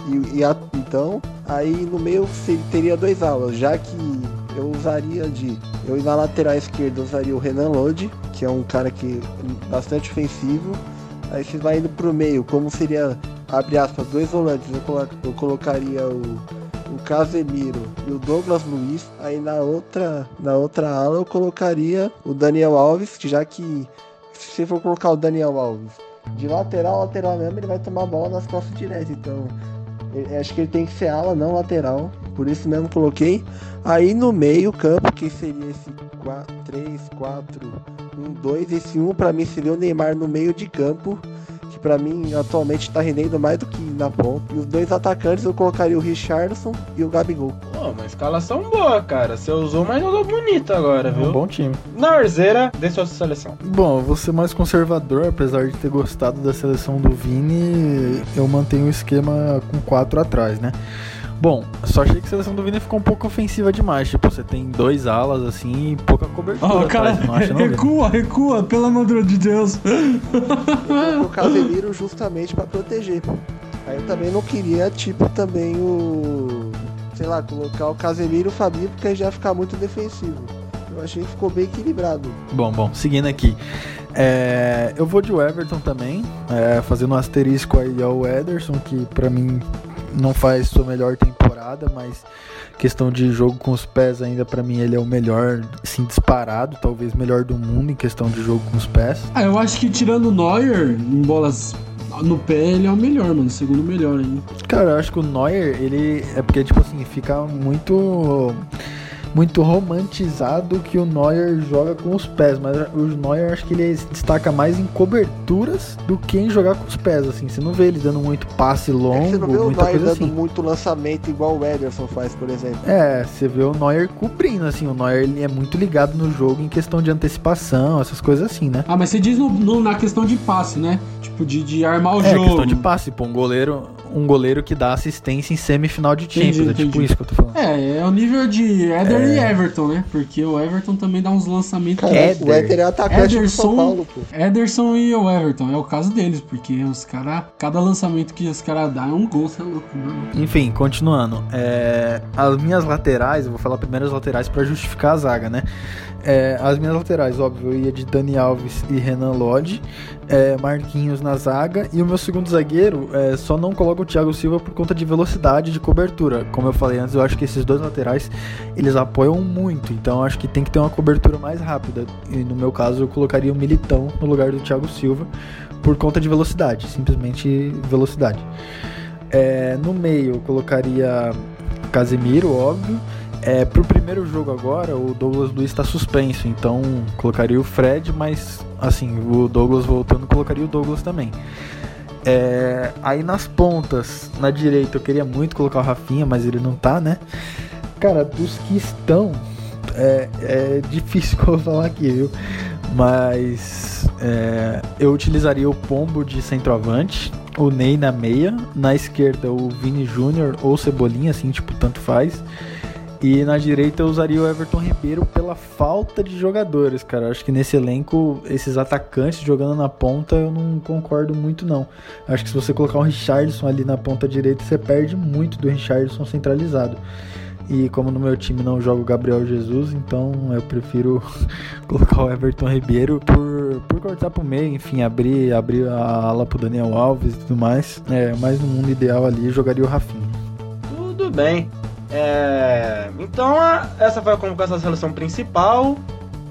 E, e a- então, aí no meio teria dois alas, já que eu usaria de. Eu na lateral esquerda usaria o Renan Lodi, que é um cara que é bastante ofensivo. Aí você vai indo pro meio, como seria, abre aspas, dois volantes, eu, colo- eu colocaria o, o Casemiro e o Douglas Luiz. Aí na outra, na outra ala eu colocaria o Daniel Alves, já que se você for colocar o Daniel Alves de lateral, lateral mesmo, ele vai tomar a bola nas costas direto. Então, acho que ele tem que ser ala, não lateral. Por isso mesmo coloquei. Aí no meio campo, que seria esse 4, 3, 4, 1, 2. Esse 1 pra mim seria o Neymar no meio de campo. Pra mim atualmente tá rendendo mais do que na ponta. E os dois atacantes eu colocaria o Richardson e o Gabigol. Pô, uma escalação boa, cara. Você usou, mas jogou bonito agora, É um viu? bom time. Na Arzeira, dê sua seleção. Bom, eu vou ser mais conservador, apesar de ter gostado da seleção do Vini, eu mantenho o esquema com quatro atrás, né? Bom, só achei que a seleção do Vini ficou um pouco ofensiva demais. Tipo, você tem dois alas assim e pouca cobertura. Ó, cara, atrás, não acha, não, Vini? recua, recua, pelo amor de Deus. O Casemiro justamente pra proteger. Aí eu também não queria, tipo, também o. Sei lá, colocar o Casemiro e o Fabinho, porque aí já ia ficar muito defensivo. Eu achei que ficou bem equilibrado. Bom, bom, seguindo aqui. É, eu vou de Everton também, é, fazendo um asterisco aí ao Ederson, que pra mim não faz sua melhor temporada, mas questão de jogo com os pés ainda pra mim ele é o melhor, assim, disparado, talvez melhor do mundo em questão de jogo com os pés. Ah, eu acho que tirando o Neuer em bolas no pé, ele é o melhor, mano. O segundo melhor aí. Cara, eu acho que o Neuer, ele é porque tipo assim, fica muito muito romantizado que o Neuer joga com os pés, mas o Neuer acho que ele se destaca mais em coberturas do que em jogar com os pés, assim. Você não vê ele dando muito passe É longo, você não vê o muita Neuer coisa dando assim. muito lançamento igual o Ederson faz, por exemplo. É, você vê o Neuer cobrindo, assim, o Neuer ele é muito ligado no jogo em questão de antecipação, essas coisas assim, né? Ah, mas você diz no- no- na questão de passe, né? Tipo, de, de armar o É, jogo. questão de passe, pô, um goleiro, um goleiro que dá assistência em semifinal de Entendi, Champions, é tipo entendi. isso que eu tô falando. É, é o nível de Éder e Everton, né? Porque o Everton também dá uns lançamentos. Cara, Éder. o Éder é atacante Ederson- São Paulo, pô. Ederson e o Everton, é o caso deles, porque os caras, cada lançamento que os caras dão é um gol, você é louco, mano. Enfim, continuando. É, as minhas laterais, eu vou falar primeiro as laterais pra justificar a zaga, né? É, as minhas laterais, óbvio, eu ia de Dani Alves e Renan Lodge, é, Marquinhos na zaga, e o meu segundo zagueiro é, só não coloca o Thiago Silva por conta de velocidade de cobertura. Como eu falei antes, eu acho que esses dois laterais eles apoiam muito, então acho que tem que ter uma cobertura mais rápida. E no meu caso, eu colocaria o Militão no lugar do Thiago Silva, por conta de velocidade, simplesmente velocidade. É, no meio eu colocaria Casemiro, óbvio. É, pro primeiro jogo agora, o Douglas Luiz está suspenso, então colocaria o Fred, mas assim, o Douglas voltando, colocaria o Douglas também. É, aí nas pontas, na direita, eu queria muito colocar o Rafinha, mas ele não tá, né? Cara, dos que estão, é, é difícil eu falar aqui, viu? Mas é, eu utilizaria o Pombo de centroavante, o Ney na meia, na esquerda o Vini Júnior ou Cebolinha, assim, tipo, tanto faz. E na direita eu usaria o Everton Ribeiro pela falta de jogadores, cara. Acho que nesse elenco, esses atacantes jogando na ponta, eu não concordo muito, não. Acho que se você colocar o Richardson ali na ponta direita, você perde muito do Richardson centralizado. E como no meu time não joga o Gabriel Jesus, então eu prefiro colocar o Everton Ribeiro por, por cortar pro meio, enfim, abrir, abrir a ala pro Daniel Alves e tudo mais. É, mas no mundo ideal ali jogaria o Rafinha. Tudo bem. É, então, a, essa foi a convocação da seleção principal.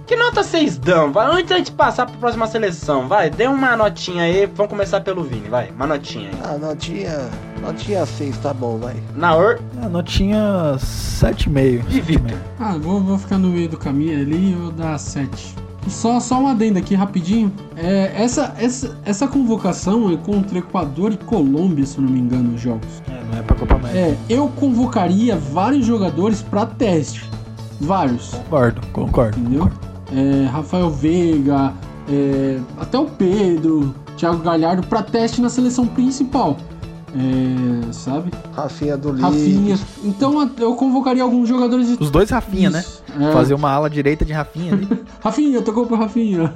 Que nota vocês dão? Vai, antes da gente passar para a próxima seleção, vai, dê uma notinha aí. Vamos começar pelo Vini, vai, uma notinha aí. Ah, notinha. Notinha 6, tá bom, vai. Na or... A notinha 7,5. E Vitor? Ah, vou, vou ficar no meio do caminho ali e vou dar 7. Só, só uma adenda aqui rapidinho. É, essa, essa, essa convocação é contra Equador e Colômbia, se não me engano, os jogos. É, não é pra Copa América. É, eu convocaria vários jogadores pra teste. Vários. Concordo, concordo. Entendeu? concordo. É, Rafael Veiga, é, até o Pedro, Thiago Galhardo pra teste na seleção principal. É, sabe? Rafinha do Leeds. Rafinha. Então eu convocaria alguns jogadores de. Os dois Rafinha, né? Isso, é. Fazer uma ala direita de Rafinha ali. Rafinha, tocou pro Rafinha.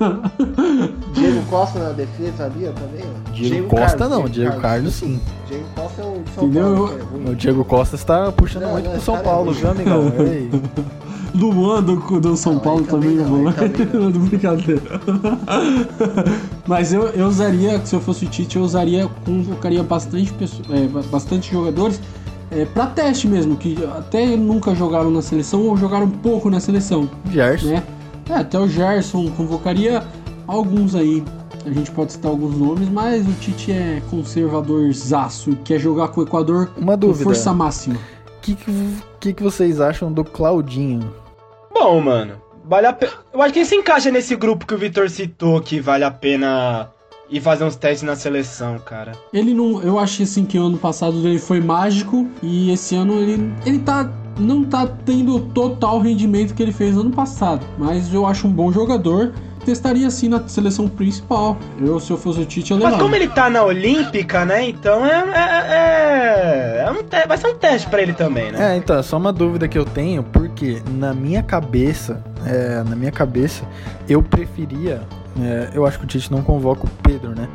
Diego Costa na defesa ali, ó, também. Diego, Diego Costa Carlos, não, Diego Diego Carlos. Carlos sim. Diego Costa é de São Entendeu? Paulo, é. O Diego Costa está puxando Não, muito não, pro São é Paulo, Luan do, do São Não, Paulo também também, não, também não. brincadeira. Mas eu, eu usaria, se eu fosse o Tite, eu usaria, convocaria bastante, pessoas, é, ba- bastante jogadores é, pra teste mesmo, que até nunca jogaram na seleção ou jogaram pouco na seleção, Gerson. né? É, até o Gerson, convocaria alguns aí. A gente pode citar alguns nomes, mas o Tite é conservadorzaço e quer jogar com o Equador Uma com dúvida. força máxima. O que, que, que que vocês acham do Claudinho? Bom, mano, vale a pena. Eu acho que ele se encaixa nesse grupo que o Vitor citou, que vale a pena ir fazer uns testes na seleção, cara. Ele não. Eu acho assim que o ano passado ele foi mágico e esse ano ele, ele tá. Não tá tendo o total rendimento que ele fez ano passado. Mas eu acho um bom jogador. Testaria assim na seleção principal. Eu, se eu fosse o Tite, eu Mas como ele tá na Olímpica, né? Então é. é, é- é um te- vai ser um teste pra ele também, né? É, então, só uma dúvida que eu tenho, porque na minha cabeça, é, na minha cabeça, eu preferia. é, eu acho que o Tite não convoca o Pedro, né?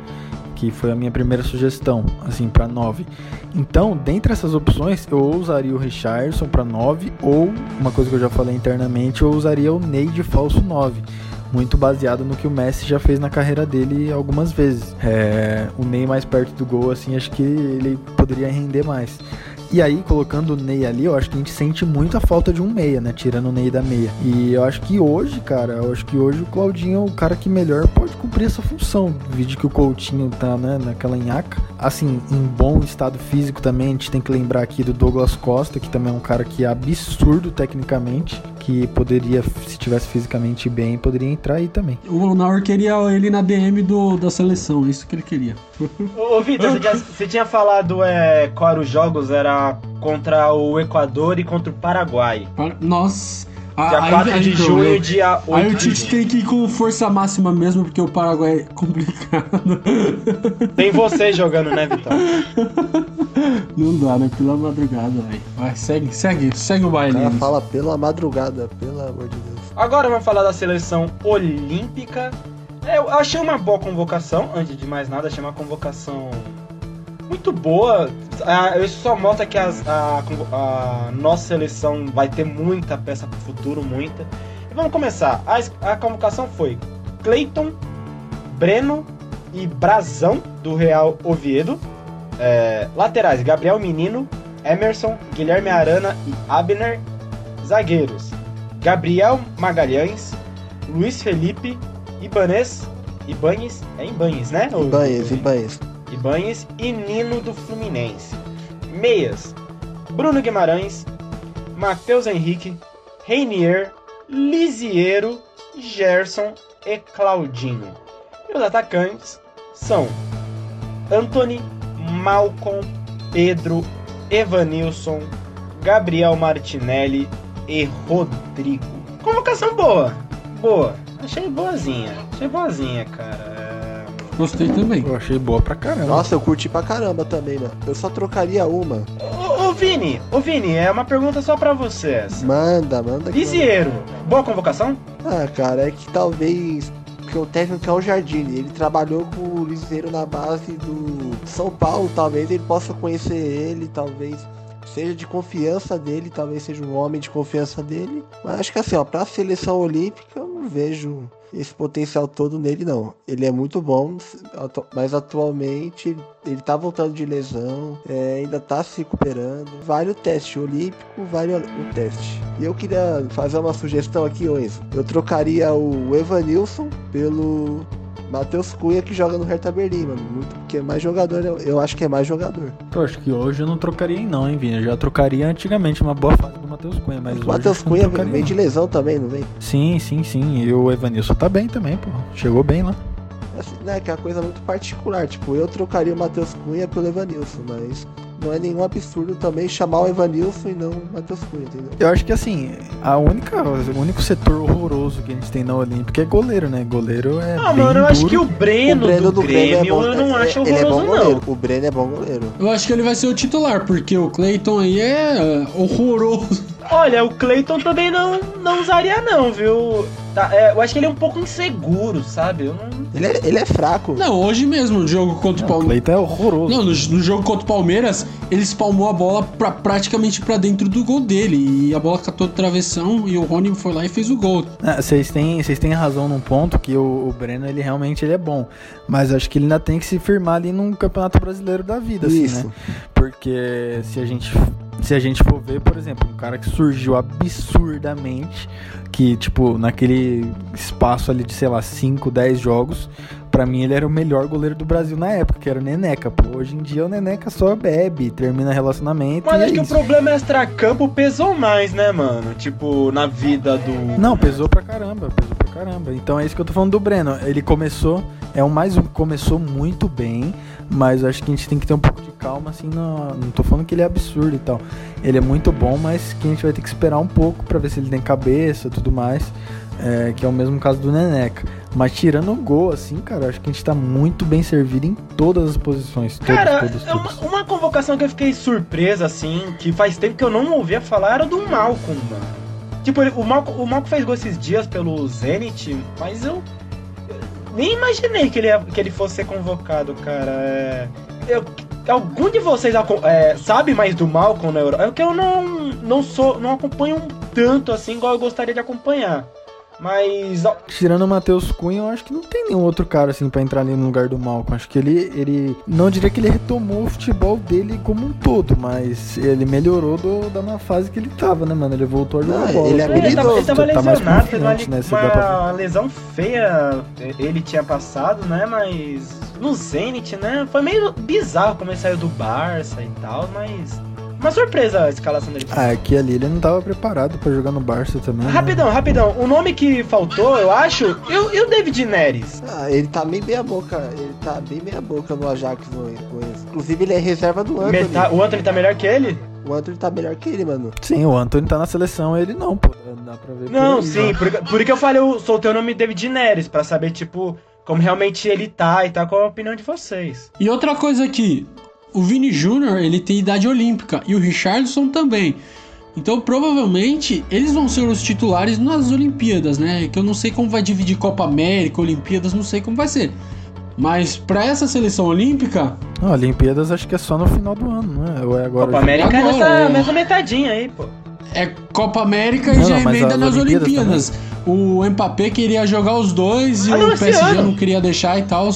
Que foi a minha primeira sugestão, assim, pra 9. Então, dentre essas opções, eu usaria o Richardson pra 9, ou, uma coisa que eu já falei internamente, eu usaria o Ney de falso 9. Muito baseado no que o Messi já fez na carreira dele algumas vezes. É, o Ney mais perto do gol, assim, acho que ele poderia render mais. E aí, colocando o Ney ali, eu acho que a gente sente muito a falta de um meia, né? Tirando o Ney da meia. E eu acho que hoje, cara, eu acho que hoje o Claudinho é o cara que melhor pode cumprir essa função. Vídeo que o Coutinho tá, né, naquela nhaca. Assim, em bom estado físico também, a gente tem que lembrar aqui do Douglas Costa, que também é um cara que é absurdo tecnicamente. Que poderia, se tivesse fisicamente bem, poderia entrar aí também. O Naur queria ele na DM do, da seleção, é isso que ele queria. Ô, ô Vitor, você, tinha- você tinha falado é, qual eram os jogos? Era contra o Equador e contra o Paraguai. Para- Nossa. A- Dia aí- 4 aí, de então, junho e dia 8 Aí o Tite tem que ir com força máxima mesmo, porque o Paraguai é complicado. Tem você jogando, né, Vitor? Não dá, né? Pela madrugada, velho. Vai, segue, segue, segue o baile. fala pela madrugada, pelo amor de Deus. Agora vamos falar da seleção olímpica. É, Eu achei uma boa convocação, antes de mais nada, achei uma convocação muito boa. Ah, Isso só mostra que as- a, a nossa seleção vai ter muita peça pro futuro, muita. E vamos começar. A, a convocação foi Cleiton, Breno e Brazão, do Real Oviedo. É, laterais, Gabriel Menino, Emerson, Guilherme Arana e Abner. Zagueiros, Gabriel Magalhães, Luiz Felipe, Ibanez Ibanhes, é Ibanhes, né? Ou- Ibanhes, Ibanhes e Nino do Fluminense. Meias: Bruno Guimarães, Matheus Henrique, Reinier, Lisiero, Gerson e Claudinho. E os atacantes são Anthony, Malcolm, Pedro, Evanilson, Gabriel Martinelli e Rodrigo. Convocação boa, boa. Achei boazinha, achei boazinha, cara. Gostei também. Eu achei boa pra caramba. Nossa, eu curti pra caramba também, mano. Eu só trocaria uma. Ô, ô Vini, ô Vini, é uma pergunta só pra você essa. Manda, manda. que Lisieiro, boa convocação? Ah, cara, é que talvez. Porque o técnico é o Jardine, ele trabalhou com o Liseiro na base do São Paulo, talvez ele possa conhecer ele, talvez seja de confiança dele, talvez seja um homem de confiança dele. Mas acho que assim, ó, pra seleção olímpica não vejo esse potencial todo nele, não. Ele é muito bom, mas atualmente ele- tá voltando de lesão, é, ainda tá se recuperando. Vale o teste olímpico, vale o o teste. E eu queria fazer uma sugestão aqui, Enzo. Eu trocaria o Evanilson pelo Matheus Cunha que joga no Hertha Berlim, mano. Muito, porque é mais jogador, eu, eu acho que é mais jogador. Eu acho que hoje eu não trocaria não, hein, Vini? Eu já trocaria antigamente uma boa fase do Matheus Cunha, mas o Matheus Cunha trocaria, vem de lesão também, não vem? Sim, sim, sim. E o Evanilson tá bem também, pô. Chegou bem lá. Assim, né, que é uma coisa muito particular. Tipo, eu trocaria o Matheus Cunha pelo Evanilson, mas não é nenhum absurdo também chamar o Evanilson e não o Matheus Cunha, entendeu? Eu acho que assim, a única, o único setor horroroso que a gente tem na Olímpica é goleiro, né? Goleiro é. Ah, mano, eu acho que o Breno, o Breno do, Grêmio Grêmio é bom, eu não é- acho ele é bom horroroso, goleiro. não. O Breno é bom goleiro. Eu acho que ele vai ser o titular, porque o Clayton aí é horroroso. Olha, o Cleiton também não, não usaria, não, viu? Tá, é, eu acho que ele é um pouco inseguro, sabe? Eu não. Ele é, ele é fraco. Não, hoje mesmo, no jogo contra o Não, o Palmeiras. Cleiton é horroroso. Não, no, no jogo contra o Palmeiras, ele espalmou a bola pra, praticamente pra dentro do gol dele. E a bola catou de travessão e o Rony foi lá e fez o gol. Ah, Vocês têm, vocês têm razão num ponto que o, o Breno ele realmente ele é bom, mas acho que ele ainda tem que se firmar ali num campeonato brasileiro da vida, assim, Isso. né? Porque se a gente se a gente for ver, por exemplo, um cara que surgiu absurdamente, que tipo naquele espaço ali de sei lá 5, 10 jogos, pra mim ele era o melhor goleiro do Brasil na época, que era o Neneca. Pô, hoje em dia o Neneca só bebe, termina relacionamento Mas acho é que isso. o problema extra-campo pesou mais, né, mano? Tipo, na vida do. Não, pesou pra caramba, pesou pra caramba. Então é isso que eu tô falando do Breno. Ele começou, é um mais um começou muito bem, mas eu acho que a gente tem que ter um pouco de calma, assim, no, não tô falando que ele é absurdo e tal. Ele é muito bom, mas que a gente vai ter que esperar um pouco pra ver se ele tem cabeça e tudo mais. é, que é o mesmo caso do Neneca. Mas tirando o gol, assim, cara, acho que a gente tá muito bem servido em todas as posições. Todas, Cara, todas, é uma, todas. uma convocação que eu fiquei surpresa, assim, que faz tempo que eu não ouvia falar, era do Malcolm, mano. Tipo, ele- o Malcolm, o Malcolm fez gol esses dias pelo Zenit, mas eu nem imaginei que ele, ia- que ele fosse ser convocado, cara. É, eu- algum de vocês é, sabe mais do Malcolm na Europa? É que eu não, não sou, não acompanho tanto assim, igual eu gostaria de acompanhar. Mas Tirando o Matheus Cunha, eu acho que não tem nenhum outro cara assim pra entrar ali no lugar do Malcolm. Acho que ele, ele. Não diria que ele retomou o futebol dele como um todo, mas ele melhorou do- da má fase que ele tava, né, mano? Ele voltou a jogar Ah, bola. ele é ele tava, ele tava Tá mais lesionado, teve uma, né? Uma lesão feia ele tinha passado, né? Mas no Zenit, né? Foi meio bizarro como ele saiu do Barça e tal, mas. Uma surpresa a escalação dele. Ah, aqui ali ele não tava preparado pra jogar no Barça também. né? Rapidão, rapidão. O nome que faltou, eu acho, e o, e o David Neres? Ah, ele tá bem meia boca. Ele tá bem meia boca no Ajax Enzo. Inclusive, ele é reserva do Anthony. Meta- o Anthony tá melhor que ele? O Anthony tá melhor que ele, mano. Sim, o Antônio tá na seleção, ele não, pô. Dá pra ver. por Não, aí, sim, por, por que eu falei, eu soltei o nome David Neres, pra saber, tipo, como realmente ele tá e tal, qual a opinião de vocês. E outra coisa aqui, o Vini Júnior, ele tem idade olímpica e o Richardson também. Então, provavelmente, eles vão ser os titulares nas Olimpíadas, né? Que eu não sei como vai dividir Copa América, Olimpíadas, não sei como vai ser. Mas pra essa seleção olímpica, Não, Olimpíadas acho que é só no final do ano, né? Ou é agora? Copa América é agora, nessa, é. nessa metadinha aí, pô. é Copa América e Não, já não, emenda as nas Olimpíadas Olimpíadas. O Mbappé queria jogar os dois e Ah, não, o PSG ano. não queria deixar e tal.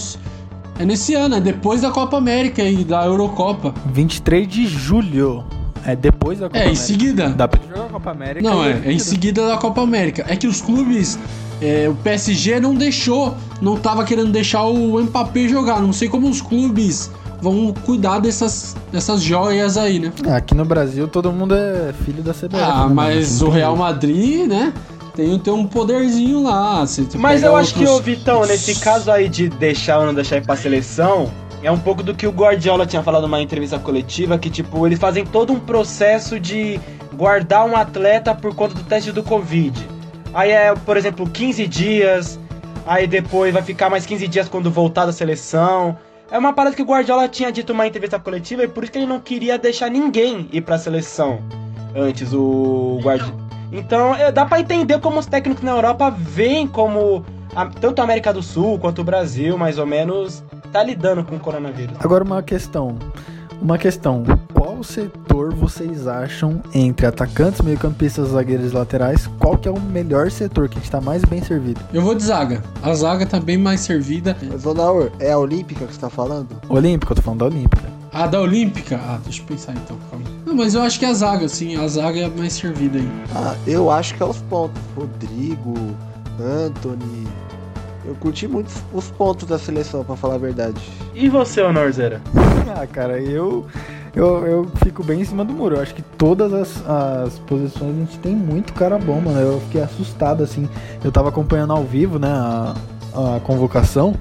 É nesse ano, é depois da Copa América e da Eurocopa. 23 de julho. É depois da Copa É, em América. seguida. Dá pra jogar a Copa América. Não, é, é em seguida da Copa América. É que os clubes, é, o PSG não deixou, não tava querendo deixar o Mbappé jogar. Não sei como os clubes vão cuidar dessas, dessas joias aí, né? É, Aqui no Brasil todo mundo é filho da CBF. Ah, né, mas o Real Madrid, né? Tem, tem um poderzinho lá. Você- Mas eu acho que, outros- ô Vitão, nesse caso aí de deixar ou não deixar ir pra seleção, é um pouco do que o Guardiola tinha falado numa entrevista coletiva, que, tipo, eles fazem todo um processo de guardar um atleta por conta do teste do Covid. Aí é, por exemplo, 15 dias, aí depois vai ficar mais 15 dias quando voltar da seleção. É uma parada que o Guardiola tinha dito numa entrevista coletiva e por isso que ele não queria deixar ninguém ir pra seleção antes, o Guardiola. Então, é, dá pra entender como os técnicos na Europa veem como a- tanto a América do Sul quanto o Brasil, mais ou menos, tá lidando com o coronavírus. Agora uma questão. Uma questão. Qual setor vocês acham entre atacantes, meio-campistas, zagueiros e laterais? Qual que é o melhor setor que a gente tá mais bem servido? Eu vou de zaga. A zaga tá bem mais servida. Mas, ô Naur, é a Olímpica que você tá falando? Olímpica, eu tô falando da Olímpica. A da Olímpica? Ah, deixa eu pensar então. Calma. Não, mas eu acho que a zaga, sim. A zaga é mais servida aí. Ah, eu acho que é os pontos. Rodrigo, Anthony. Eu curti muito os pontos da seleção, pra falar a verdade. E você, Honorzeira? Ah, cara, eu, eu, eu fico bem em cima do muro. Eu acho que todas as, as posições a gente tem muito cara bom, mano. Eu fiquei assustado, assim. Eu tava acompanhando ao vivo, né, a, a convocação.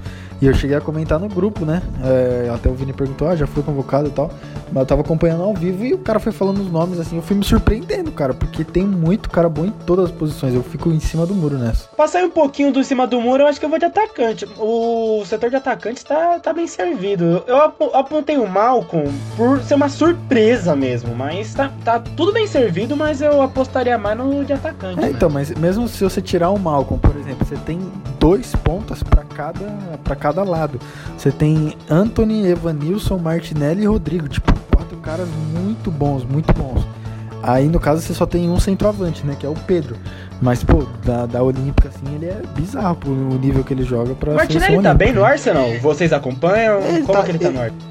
E eu cheguei a comentar no grupo, né? É, até o Vini perguntou, ah, já foi convocado e tal. Mas eu tava acompanhando ao vivo e o cara foi falando os nomes, assim. Eu fui me surpreendendo, cara, porque tem muito cara bom em todas as posições. Eu fico em cima do muro nessa. Pra sair um pouquinho do cima do muro, eu acho que eu vou de atacante. O setor de atacante tá, tá bem servido. Eu apo- apontei o Malcolm por ser uma surpresa mesmo, mas tá, tá tudo bem servido, mas eu apostaria mais no de atacante. É, né? então, mas mesmo se você tirar o Malcolm, por exemplo, você tem dois pontas pra cada para cada lado. Você tem Anthony, Evanilson, Martinelli e Rodrigo, tipo, quatro caras muito bons, muito bons. Aí no caso você só tem um centroavante, né, que é o Pedro. Mas pô, da, da Olímpica assim, ele é bizarro pô, o nível que ele joga pra O Martinelli tá bem no Arsenal? Vocês acompanham? Ele Como tá- que ele tá ele- no Arsenal?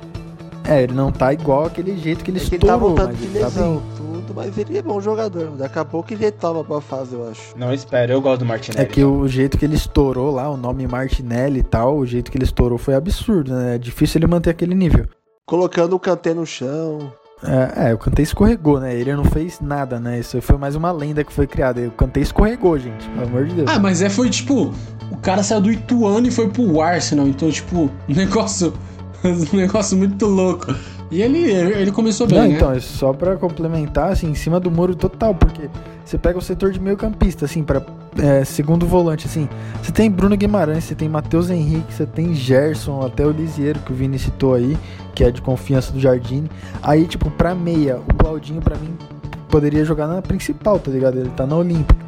É, ele não tá igual aquele jeito que ele É que ele tá estourou, voltando mas de ele tá lesão, bem. Tudo, mas ele é bom jogador. Daqui a pouco ele retoma pra fase, eu acho. Não, espero, eu gosto do Martinelli. É que o jeito que ele estourou lá, o nome Martinelli e tal, o jeito que ele estourou foi absurdo, né? É difícil ele manter aquele nível. Colocando o Kanté no chão. É, é, o Kanté escorregou, né? Ele não fez nada, né? Isso foi mais uma lenda que foi criada. O Kanté escorregou, gente, pelo amor de Deus. Ah, mas é, foi tipo. O cara saiu do Ituano e foi pro Arsenal. Então, tipo, um negócio. Um negócio muito louco. E ele, ele começou bem, Não, né? então, é só pra complementar, assim, em cima do muro total, porque você pega o setor de meio campista, assim, pra é, segundo volante, assim, você tem Bruno Guimarães, você tem Matheus Henrique, você tem Gerson, até o Lisieiro, que o Vini citou aí, que é de confiança do Jardim. Aí, tipo, pra meia, o Claudinho, pra mim, poderia jogar na principal, tá ligado? Ele tá na Olímpica.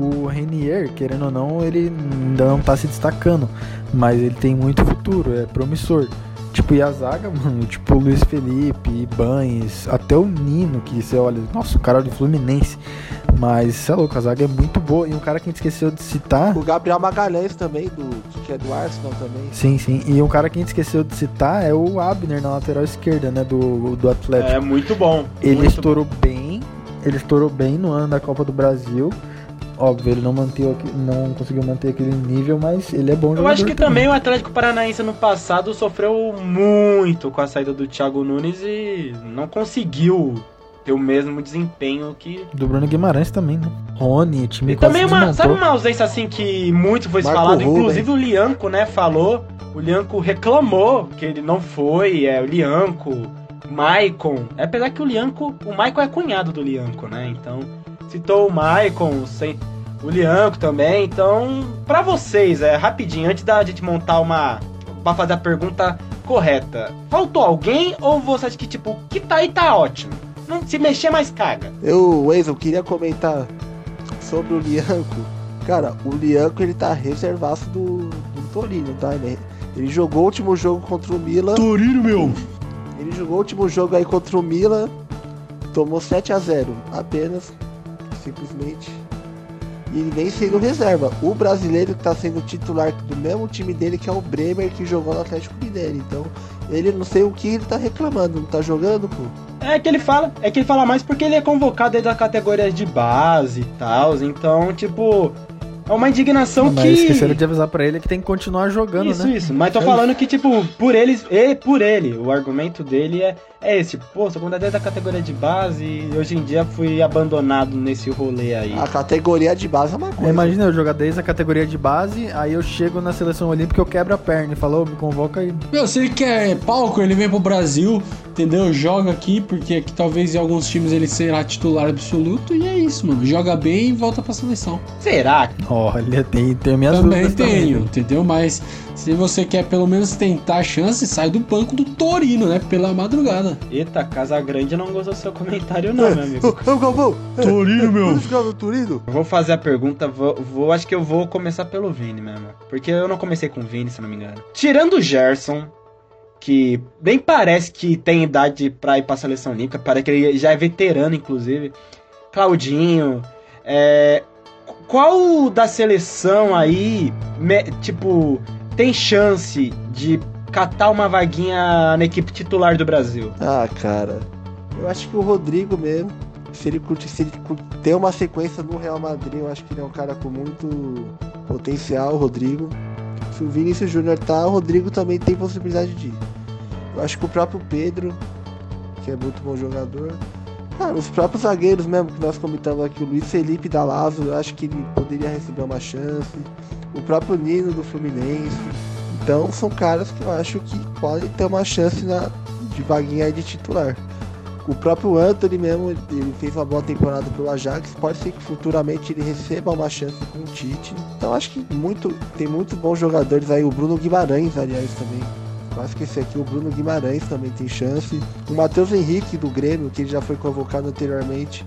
O Renier, querendo ou não, ele ainda não tá se destacando, mas ele tem muito futuro, é promissor. Tipo, e a zaga, mano, tipo, o Luiz Felipe, Ibanes, até o Nino, que você olha, nossa, o cara do Fluminense. Mas, você é louco, a zaga é muito boa. E um cara que a gente esqueceu de citar. O Gabriel Magalhães também, do, que é do Arsenal também. Sim, sim. E um cara que a gente esqueceu de citar é o Abner na lateral esquerda, né? Do, do Atlético. É muito bom. ele muito estourou bem. Ele estourou bem no ano da Copa do Brasil. Óbvio, ele não, manteve, aqu- não conseguiu manter aquele nível, mas ele é bom Eu jogador acho que também o Atlético Paranaense no passado sofreu muito com a saída do Thiago Nunes e não conseguiu ter o mesmo desempenho que. Do Bruno Guimarães também, né? Rony, time E também uma, sabe uma ausência assim que muito foi Marco falado, Ruben. inclusive o Lianco, né, falou. O Lianco reclamou que ele não foi, é o Lianco, Maicon. É, Apesar que o Lianco, o Maicon é cunhado do Lianco, né? Então, citou o Maicon, o Lianco também. Então, pra vocês, é rapidinho, antes da gente montar uma. pra fazer a pergunta correta. Faltou alguém ou você acha que, tipo, o que tá aí tá ótimo? Não, se mexer mais caga. Eu, Weisel, queria comentar sobre o Lianco. Cara, o Lianco ele tá reservaço do, do Torino, tá? Ele, ele jogou o último jogo contra o Milan. Torino, meu! Ele jogou o último jogo aí contra o Milan. Tomou 7 a 0 Apenas. Simplesmente. E vem sendo reserva. O brasileiro que tá sendo titular do mesmo time dele, que é o Bremer, que jogou no Atlético Mineiro. Então, ele não sei o que ele tá reclamando. Não tá jogando, pô. É que ele fala, é que ele fala mais porque ele é convocado aí das categorias de base e tal. Então, tipo, É uma indignação Mas que. esqueceram de avisar pra ele que tem que continuar jogando, Isso, né? isso. Mas tô falando que, tipo, por eles, e por ele, o argumento dele é, é esse. Pô, sou desde a categoria de base e hoje em dia fui abandonado nesse rolê aí. A categoria de base é uma coisa. Imagina eu jogar desde a categoria de base, aí eu chego na seleção olímpica, eu quebro a perna e falo, "Ô, me convoca aí. Meu, se ele quer palco, ele vem pro Brasil, entendeu? Joga aqui, porque aqui talvez em alguns times ele será titular absoluto, e é isso, mano. Joga bem e volta pra seleção. Será? Olha, tem, tem minhas Também dúvidas tenho, também. entendeu? Mas se você quer pelo menos tentar a chance, sai do banco do Torino, né? Pela madrugada. Eita, Casa Grande não gostou do seu comentário, não, meu amigo. Ô, Galvão! Torino, meu. Vamos Torino? Eu vou fazer a pergunta, vou, vou- acho que eu vou começar pelo Vini mesmo. Porque eu não comecei com o Vini, se não me engano. Tirando o Gerson, que bem parece que tem idade pra ir pra seleção olímpica, parece que ele já é veterano, inclusive. Claudinho, é, qual da seleção aí, me- tipo, tem chance de catar uma vaguinha na equipe titular do Brasil? Ah, cara. Eu acho que o Rodrigo mesmo. Se ele, se ele ter uma sequência no Real Madrid, eu acho que ele é um cara com muito potencial, Rodrigo. Se o Vinícius Júnior tá, o Rodrigo também tem possibilidade de ir. Eu acho que o próprio Pedro, que é muito bom jogador. Cara, os próprios zagueiros mesmo que nós comentamos aqui, o Luiz Felipe da Lazo, eu acho que ele poderia receber uma chance. O próprio Nino do Fluminense. Então são caras que eu acho que podem ter uma chance na, de vaguinha de titular. O próprio Anthony mesmo, ele fez uma boa temporada pelo Ajax, pode ser que futuramente ele receba uma chance com o Tite. Então acho que muito, tem muitos bons jogadores aí, o Bruno Guimarães, aliás, também. Quase que esse aqui, o Bruno Guimarães também tem chance. O Matheus Henrique do Grêmio, que ele já foi convocado anteriormente.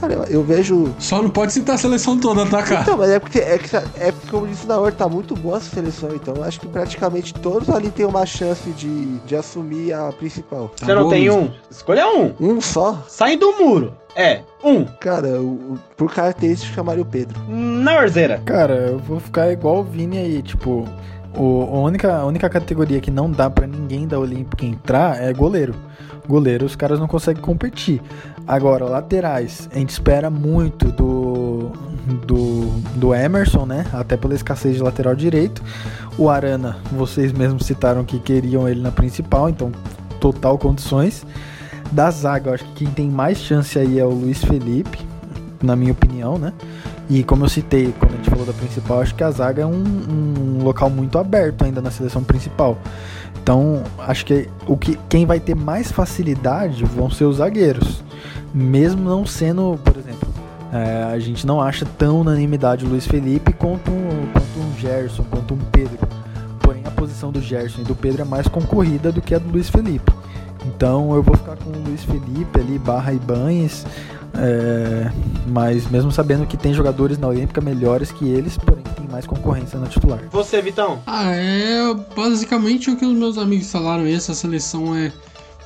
Cara, eu, eu vejo. Só não pode citar a seleção toda, tá, cara? Então, mas é porque, é, que, é como disse na hora, tá muito boa essa seleção. Então, eu acho que praticamente todos ali têm uma chance de, de assumir a principal. Tá Você não bom, tem um? Escolha um. Um só? Sai do muro. É, um. Cara, o, por característica, chamaria o Pedro. Na orzeira. Cara, eu vou ficar igual o Vini aí, tipo, o, a, única, a única categoria que não dá pra ninguém da Olímpica entrar é goleiro. Goleiro os caras não conseguem competir. Agora, laterais, a gente espera muito do, do, do Emerson, né? Até pela escassez de lateral direito. O Arana, vocês mesmos citaram que queriam ele na principal, então total condições. Da zaga, eu acho que quem tem mais chance aí é o Luiz Felipe, na minha opinião, né? E como eu citei quando a gente falou da principal, acho que a zaga é um, um local muito aberto ainda na seleção principal. Então, acho que o que quem vai ter mais facilidade vão ser os zagueiros. Mesmo não sendo, por exemplo, é, a gente não acha tão unanimidade o Luiz Felipe quanto, um- quanto um Gerson, quanto um Pedro. Porém, a posição do Gerson e do Pedro é mais concorrida do que a do Luiz Felipe. Então eu vou ficar com o Luiz Felipe ali, Barra e Banhes. É, mas mesmo sabendo que tem jogadores na Olímpica melhores que eles, porém tem mais concorrência na titular. Você, Vitão. Ah, é basicamente o que os meus amigos falaram aí. Essa seleção é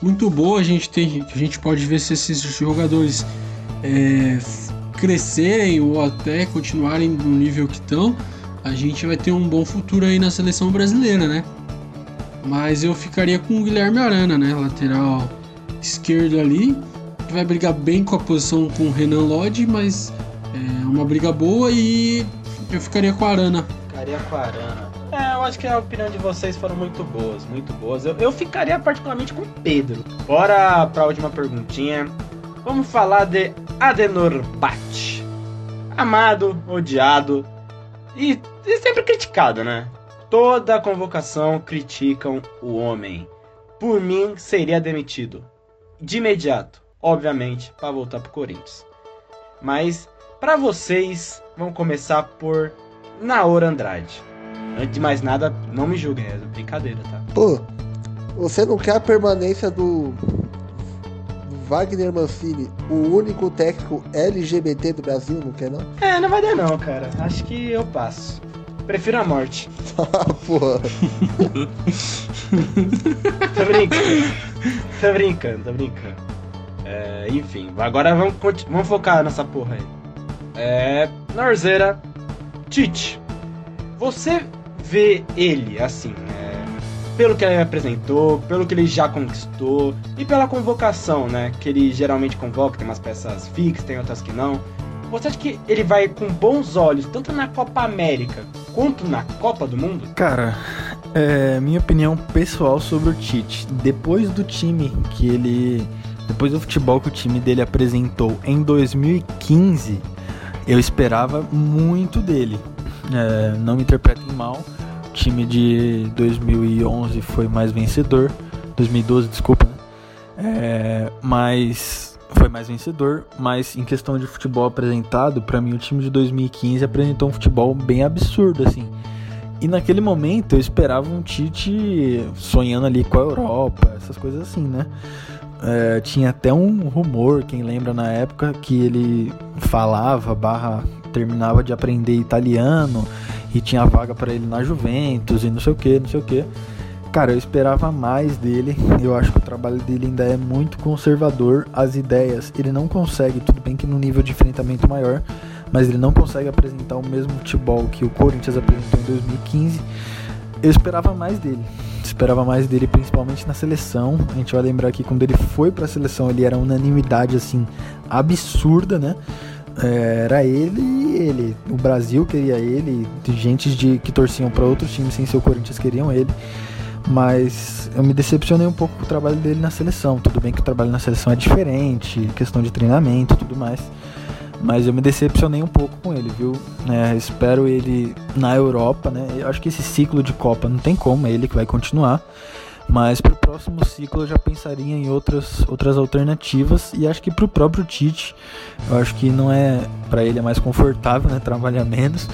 muito boa. A gente tem, a gente pode ver se esses jogadores é, crescerem ou até continuarem no nível que estão. A gente vai ter um bom futuro aí na seleção brasileira, né? Mas eu ficaria com o Guilherme Arana, né? Lateral esquerdo ali. Que vai brigar bem com a posição com o Renan Lodge, mas é uma briga boa e eu ficaria com a Arana. Ficaria com a Arana. É, eu acho que a opinião de vocês foram muito boas, muito boas. Eu, eu ficaria particularmente com o Pedro. Bora pra última perguntinha. Vamos falar de Adenor Bat. Amado, odiado e, e sempre criticado, né? Toda convocação criticam o homem. Por mim, seria demitido. De imediato, obviamente, para voltar pro Corinthians. Mas, para vocês, vamos começar por Naor Andrade. Antes de mais nada, não me julguem, é brincadeira, tá? Pô, você não quer a permanência do, do Wagner Mancini, o único técnico LGBT do Brasil, não quer não? É, não vai dar não, cara. Acho que eu passo. Prefiro a morte. Ah, porra. Tô brincando. tô brincando, tô brincando. É, enfim, agora vamos, vamos focar nessa porra aí. É. Norzeira, Tite. Você vê ele assim, é, pelo que ele apresentou, pelo que ele já conquistou e pela convocação, né? Que ele geralmente convoca, tem umas peças fixas, tem outras que não. você acha que ele vai com bons olhos, tanto na Copa América quanto na Copa do Mundo? Cara, é, minha opinião pessoal sobre o Tite. Depois do time que ele. Depois do futebol que o time dele apresentou em 2015, eu esperava muito dele. É, não me interpretem mal, o time de 2011 foi mais vencedor. 2012, desculpa. Né? É, mas foi mais vencedor, mas em questão de futebol apresentado, para mim o time de 2015 apresentou um futebol bem absurdo assim. E naquele momento eu esperava um Tite sonhando ali com a Europa, essas coisas assim, né? É, tinha até um rumor, quem lembra na época, que ele falava, barra, terminava de aprender italiano e tinha vaga para ele na Juventus e não sei o que, não sei o que. Cara, eu esperava mais dele. Eu acho que o trabalho dele ainda é muito conservador. As ideias, ele não consegue, tudo bem que no nível de enfrentamento maior, mas ele não consegue apresentar o mesmo futebol que o Corinthians apresentou em 2015. Eu esperava mais dele. Esperava mais dele principalmente na seleção. A gente vai lembrar que quando ele foi para a seleção, ele era unanimidade assim absurda, né? Era ele e ele. O Brasil queria ele, gente de que torciam para outros times sem ser o Corinthians queriam ele. Mas eu me decepcionei um pouco com o trabalho dele na seleção. Tudo bem que o trabalho na seleção é diferente, questão de treinamento e tudo mais. Mas eu me decepcionei um pouco com ele, viu? É, espero ele na Europa, né? Eu acho que esse ciclo de Copa não tem como, é ele que vai continuar. Mas para o próximo ciclo eu já pensaria em outras, outras alternativas e acho que para o próprio Tite, eu acho que não é para ele é mais confortável, né? Trabalhar menos,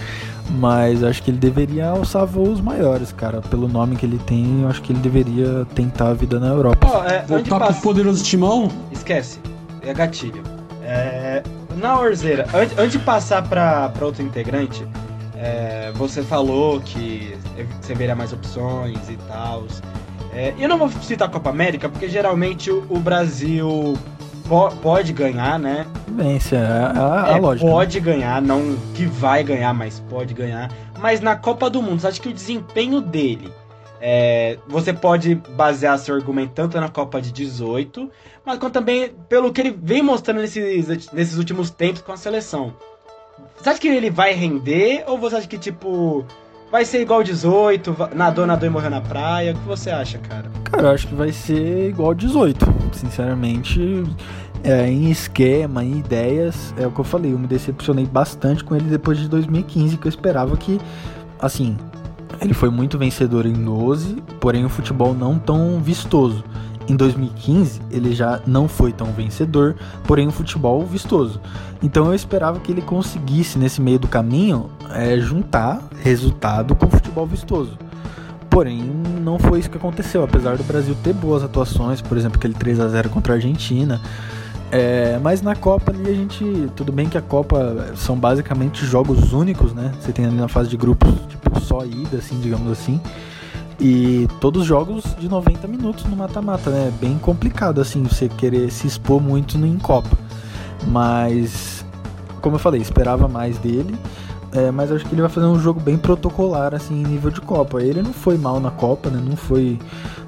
mas acho que ele deveria alçar voos maiores, cara. Pelo nome que ele tem, eu acho que ele deveria tentar a vida na Europa. Oh, é, Voltar pro poderoso timão? Esquece, é gatilho. É, na Orzeira, antes, antes de passar para outro integrante, é, você falou que você veria mais opções e tal. É, eu não vou citar a Copa América, porque geralmente o, o Brasil po pode ganhar, né? Vence, é a, a é, lógica. Né? Pode ganhar, não que vai ganhar, mas pode ganhar. Mas na Copa do Mundo, você acha que o desempenho dele é, você pode basear seu argumento tanto na Copa de 18, mas também pelo que ele vem mostrando nesses, nesses últimos tempos com a seleção. Você acha que ele vai render ou você acha que, tipo, vai ser igual 18, nadou, nadou e morreu na praia? O que você acha, cara? Cara, eu acho que vai ser igual 18. Sinceramente, é, em esquema, em ideias, é o que eu falei. Eu me decepcionei bastante com ele depois de 2015, que eu esperava que, assim, ele foi muito vencedor em 12, porém o futebol não tão vistoso. Em 2015, ele já não foi tão vencedor, porém o futebol vistoso. Então eu esperava que ele conseguisse, nesse meio do caminho, é, juntar resultado com futebol vistoso. Porém, não foi isso que aconteceu, apesar do Brasil ter boas atuações, por exemplo, aquele 3 a 0 contra a Argentina. É, mas na Copa ali a gente. Tudo bem que a Copa são basicamente jogos únicos, né? Você tem ali na fase de grupos, tipo, só ida, assim, digamos assim. E todos os jogos de 90 minutos no mata-mata, né? É bem complicado, assim, você querer se expor muito em Copa. Mas, como eu falei, esperava mais dele. É, mas acho que ele vai fazer um jogo bem protocolar, assim, em nível de Copa. Ele não foi mal na Copa, né? Não foi,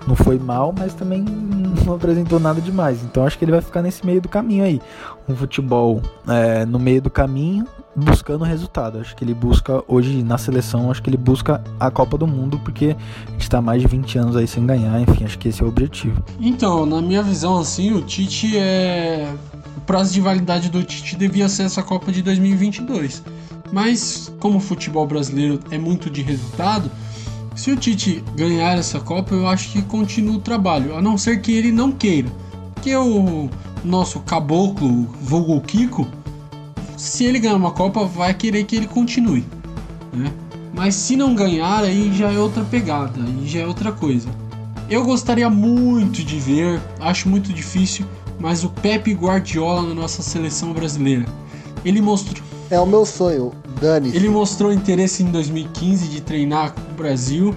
não foi mal, mas também não apresentou nada demais. Então acho que ele vai ficar nesse meio do caminho aí. Um futebol é, no meio do caminho, buscando resultado. Acho que ele busca, hoje na seleção, acho que ele busca a Copa do Mundo, porque a gente tá mais de 20 anos aí sem ganhar. Enfim, acho que esse é o objetivo. Então, na minha visão, assim, o Tite é. O prazo de validade do Tite devia ser essa Copa de 2022 mas como o futebol brasileiro é muito de resultado, se o Tite ganhar essa Copa, eu acho que continua o trabalho, a não ser que ele não queira. Que o nosso caboclo, vulgo Kiko, se ele ganhar uma Copa, vai querer que ele continue. Né? Mas se não ganhar, aí já é outra pegada, aí já é outra coisa. Eu gostaria muito de ver, acho muito difícil, mas o Pepe Guardiola na nossa seleção brasileira. Ele mostrou, é o meu sonho, Dani. Ele mostrou interesse em 2015 de treinar com o Brasil,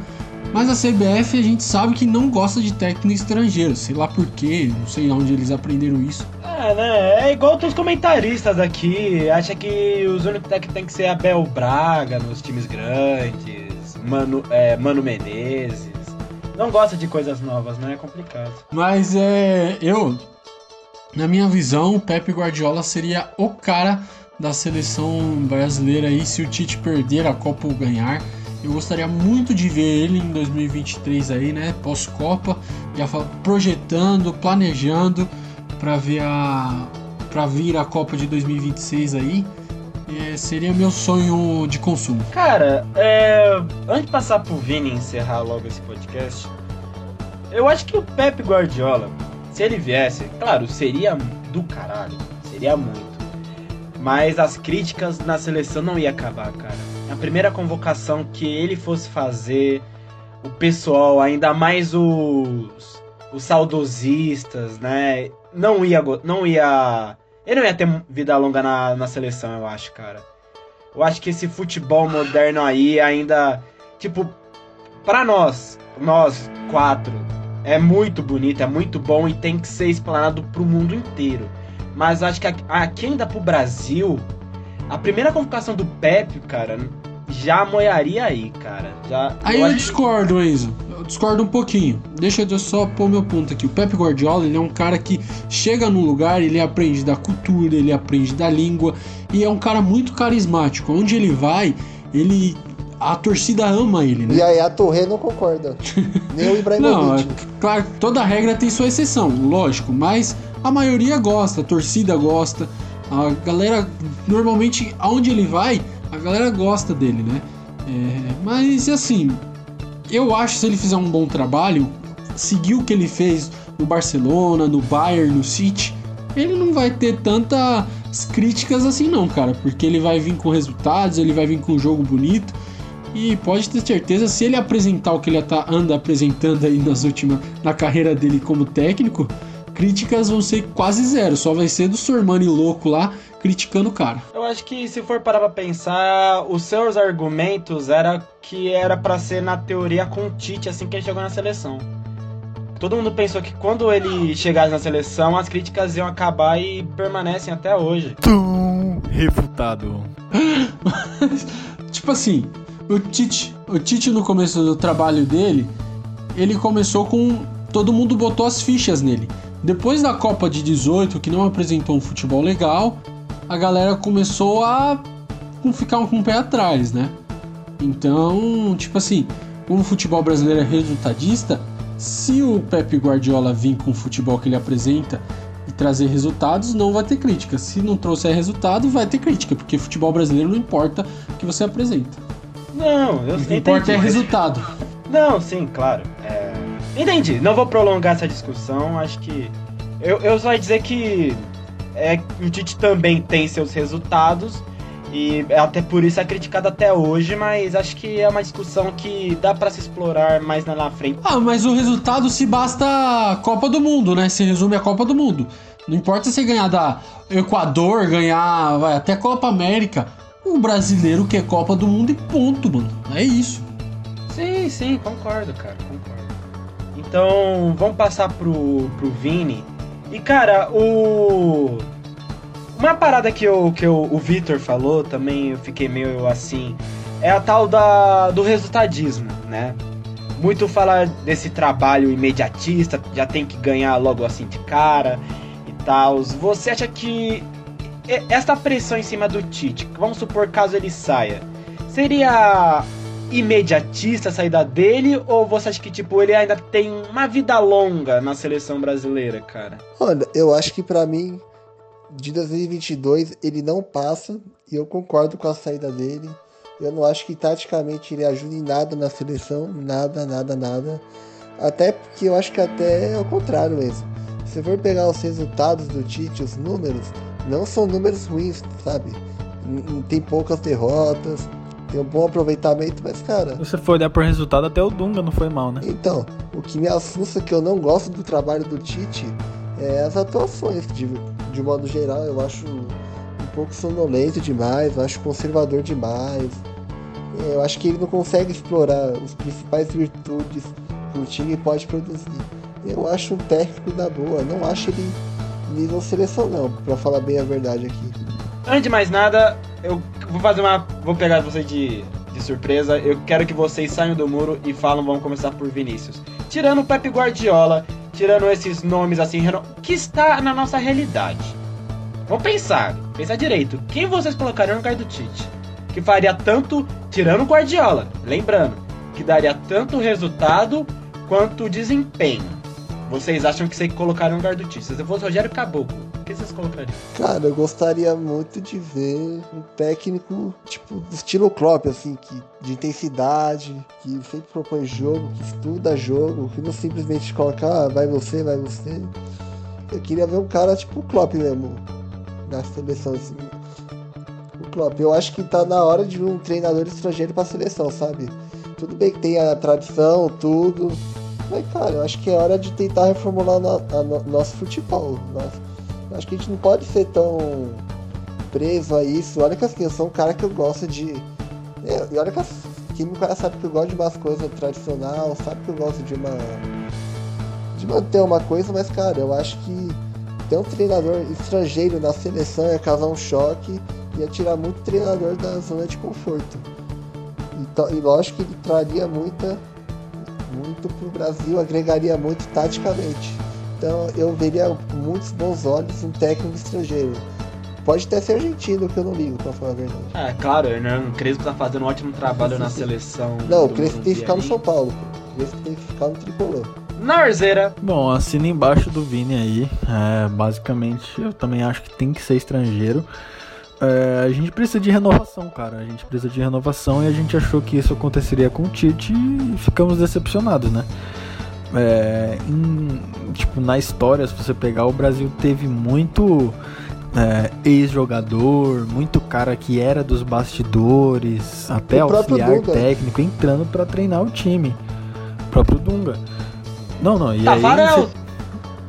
mas a CBF a gente sabe que não gosta de técnico estrangeiro, sei lá porquê, não sei onde eles aprenderam isso. É, né? É igual os comentaristas aqui, acha que os únicos técnicos tem que ser Abel Braga nos times grandes, Mano, é, Mano Menezes. Não gosta de coisas novas, né? É complicado. Mas é. Eu, na minha visão, o Pepe Guardiola seria o cara da seleção brasileira aí se o Tite perder a Copa ou ganhar. Eu gostaria muito de ver ele em 2023 aí, né? Pós-Copa, já projetando, planejando para ver a para vir a Copa de 2026 aí. É, seria meu sonho de consumo. Cara, é, antes de passar pro Vini encerrar logo esse podcast, eu acho que o Pep Guardiola, se ele viesse, claro, seria do caralho, seria muito. Mas as críticas na seleção não ia acabar, cara. A primeira convocação que ele fosse fazer, o pessoal, ainda mais os, os saudosistas, né? Não ia, não ia, ele não ia ter vida longa na, na seleção, eu acho, cara. Eu acho que esse futebol moderno aí ainda, tipo, para nós, nós quatro, é muito bonito, é muito bom e tem que ser explanado pro mundo inteiro. Mas acho que aqui ainda pro Brasil, a primeira convocação do Pepe, cara, já moiaria aí, cara. Já, aí eu, eu discordo, Enzo. Eu discordo um pouquinho. Deixa eu só pôr meu ponto aqui. O Pepe Guardiola, ele é um cara que chega num lugar, ele aprende da cultura, ele aprende da língua e é um cara muito carismático. Onde ele vai, ele a torcida ama ele, né? E aí a Torre não concorda. Nem o Ibrahimovic. não, claro, toda regra tem sua exceção, lógico, mas a maioria gosta, a torcida gosta, a galera normalmente aonde ele vai, a galera gosta dele, né? É, mas assim, eu acho que se ele fizer um bom trabalho, seguir o que ele fez no Barcelona, no Bayern, no City, ele não vai ter tantas críticas assim não, cara, porque ele vai vir com resultados, ele vai vir com um jogo bonito. E pode ter certeza, se ele apresentar o que ele tá, anda apresentando aí nas últimas, na carreira dele como técnico, críticas vão ser quase zero, só vai ser do Sormani louco lá criticando o cara. Eu acho que se for parar pra pensar, os seus argumentos era que era para ser na teoria com o Tite assim que ele chegou na seleção. Todo mundo pensou que quando ele chegasse na seleção, as críticas iam acabar e permanecem até hoje. Tum, refutado. tipo assim, o Tite, o Tite no começo do trabalho dele, ele começou com todo mundo botou as fichas nele. Depois da Copa de 18, que não apresentou um futebol legal, a galera começou a ficar com o pé atrás, né? Então, tipo assim, como o futebol brasileiro é resultadista, se o Pepe Guardiola vir com o futebol que ele apresenta e trazer resultados, não vai ter crítica. Se não trouxer resultado, vai ter crítica, porque futebol brasileiro não importa o que você apresenta. Não, eu sei. O que importa é resultado. Não, sim, claro. É... Entendi. Não vou prolongar essa discussão. Acho que. Eu, eu só ia dizer que é, o Tite também tem seus resultados. E é até por isso é criticado até hoje, mas acho que é uma discussão que dá para se explorar mais na, na frente. Ah, mas o resultado se basta a Copa do Mundo, né? Se resume a Copa do Mundo. Não importa se ganhar da Equador, ganhar vai, até Copa América. O brasileiro quer Copa do Mundo e ponto, mano. É isso. Sim, sim, concordo, cara, concordo. Então, vamos passar pro, pro Vini. E, cara, o. Uma parada que, eu, que eu, o Victor falou também, eu fiquei meio assim, é a tal da, do resultadismo, né? Muito fala desse trabalho imediatista, já tem que ganhar logo assim de cara e tal. Você acha que esta pressão em cima do Tite, vamos supor caso ele saia, seria imediatista a saída dele ou você acha que tipo ele ainda tem uma vida longa na seleção brasileira, cara? Olha, eu acho que para mim de 2022 ele não passa e eu concordo com a saída dele. Eu não acho que taticamente ele ajude em nada na seleção, nada, nada, nada. Até porque eu acho que até é o contrário mesmo. Se for pegar os resultados do Tite, os números, não são números ruins, sabe? Tem poucas derrotas, tem um bom aproveitamento, mas cara. Se você for olhar por resultado, até o Dunga não foi mal, né? Então, o que me assusta é que eu não gosto do trabalho do Tite é as atuações, de, de modo geral, eu acho um pouco sonolento demais, eu acho conservador demais. É, eu acho que ele não consegue explorar as principais virtudes que o time pode produzir. Eu acho um técnico da boa, não acho ele nível seleção não, para falar bem a verdade aqui. Antes de mais nada, eu vou fazer uma. Vou pegar você de, de surpresa. Eu quero que vocês saiam do muro e falam. Vamos começar por Vinícius. Tirando o Pepe Guardiola, tirando esses nomes assim, que está na nossa realidade. Vamos pensar, pensar direito. Quem vocês colocariam no lugar do Tite? Que faria tanto, tirando o Guardiola, lembrando, que daria tanto resultado quanto desempenho. Vocês acham que você colocaria no lugar do Tite? Se você fosse Rogério Caboclo, que vocês colocariam? Cara, eu gostaria muito de ver um técnico, tipo, estilo Klopp, assim, que, de intensidade, que sempre propõe jogo, que estuda jogo, que não simplesmente coloca, ah, vai você, vai você. Eu queria ver um cara tipo o Klopp mesmo, na seleção, assim. O Klopp, eu acho que tá na hora de um treinador estrangeiro pra seleção, sabe? Tudo bem que tem a tradição, tudo. Mas, cara, eu acho que é hora de tentar reformular o no, no, nosso futebol. Nosso, acho que a gente não pode ser tão preso a isso. Olha que assim, eu sou um cara que eu gosto de. É, e olha que quem me conhece sabe que eu gosto de umas coisas tradicional, sabe que eu gosto de uma. de manter uma coisa, mas cara, eu acho que ter um treinador estrangeiro na seleção ia causar um choque, ia tirar muito treinador da zona de conforto. Então, e lógico que ele traria muita muito pro Brasil, agregaria muito taticamente. Então eu veria muitos bons olhos um técnico estrangeiro. Pode até ser argentino, que eu não ligo, pra falar a verdade. É, claro, o Hernan Crespo tá fazendo um ótimo trabalho sim, na sim. seleção. Não, o Crespo tem que ficar no São Paulo. O Crespo tem que ficar no Tricolor. Na Arzeira. Bom, assina embaixo do Vini aí. É, basicamente, eu também acho que tem que ser estrangeiro. É, a gente precisa de renovação, cara. A gente precisa de renovação e a gente achou que isso aconteceria com o Tite e ficamos decepcionados, né? É, em, tipo, na história, se você pegar, o Brasil teve muito é, ex-jogador, muito cara que era dos bastidores, até o auxiliar técnico entrando para treinar o time. O próprio Dunga. Não, não, e aí. Você...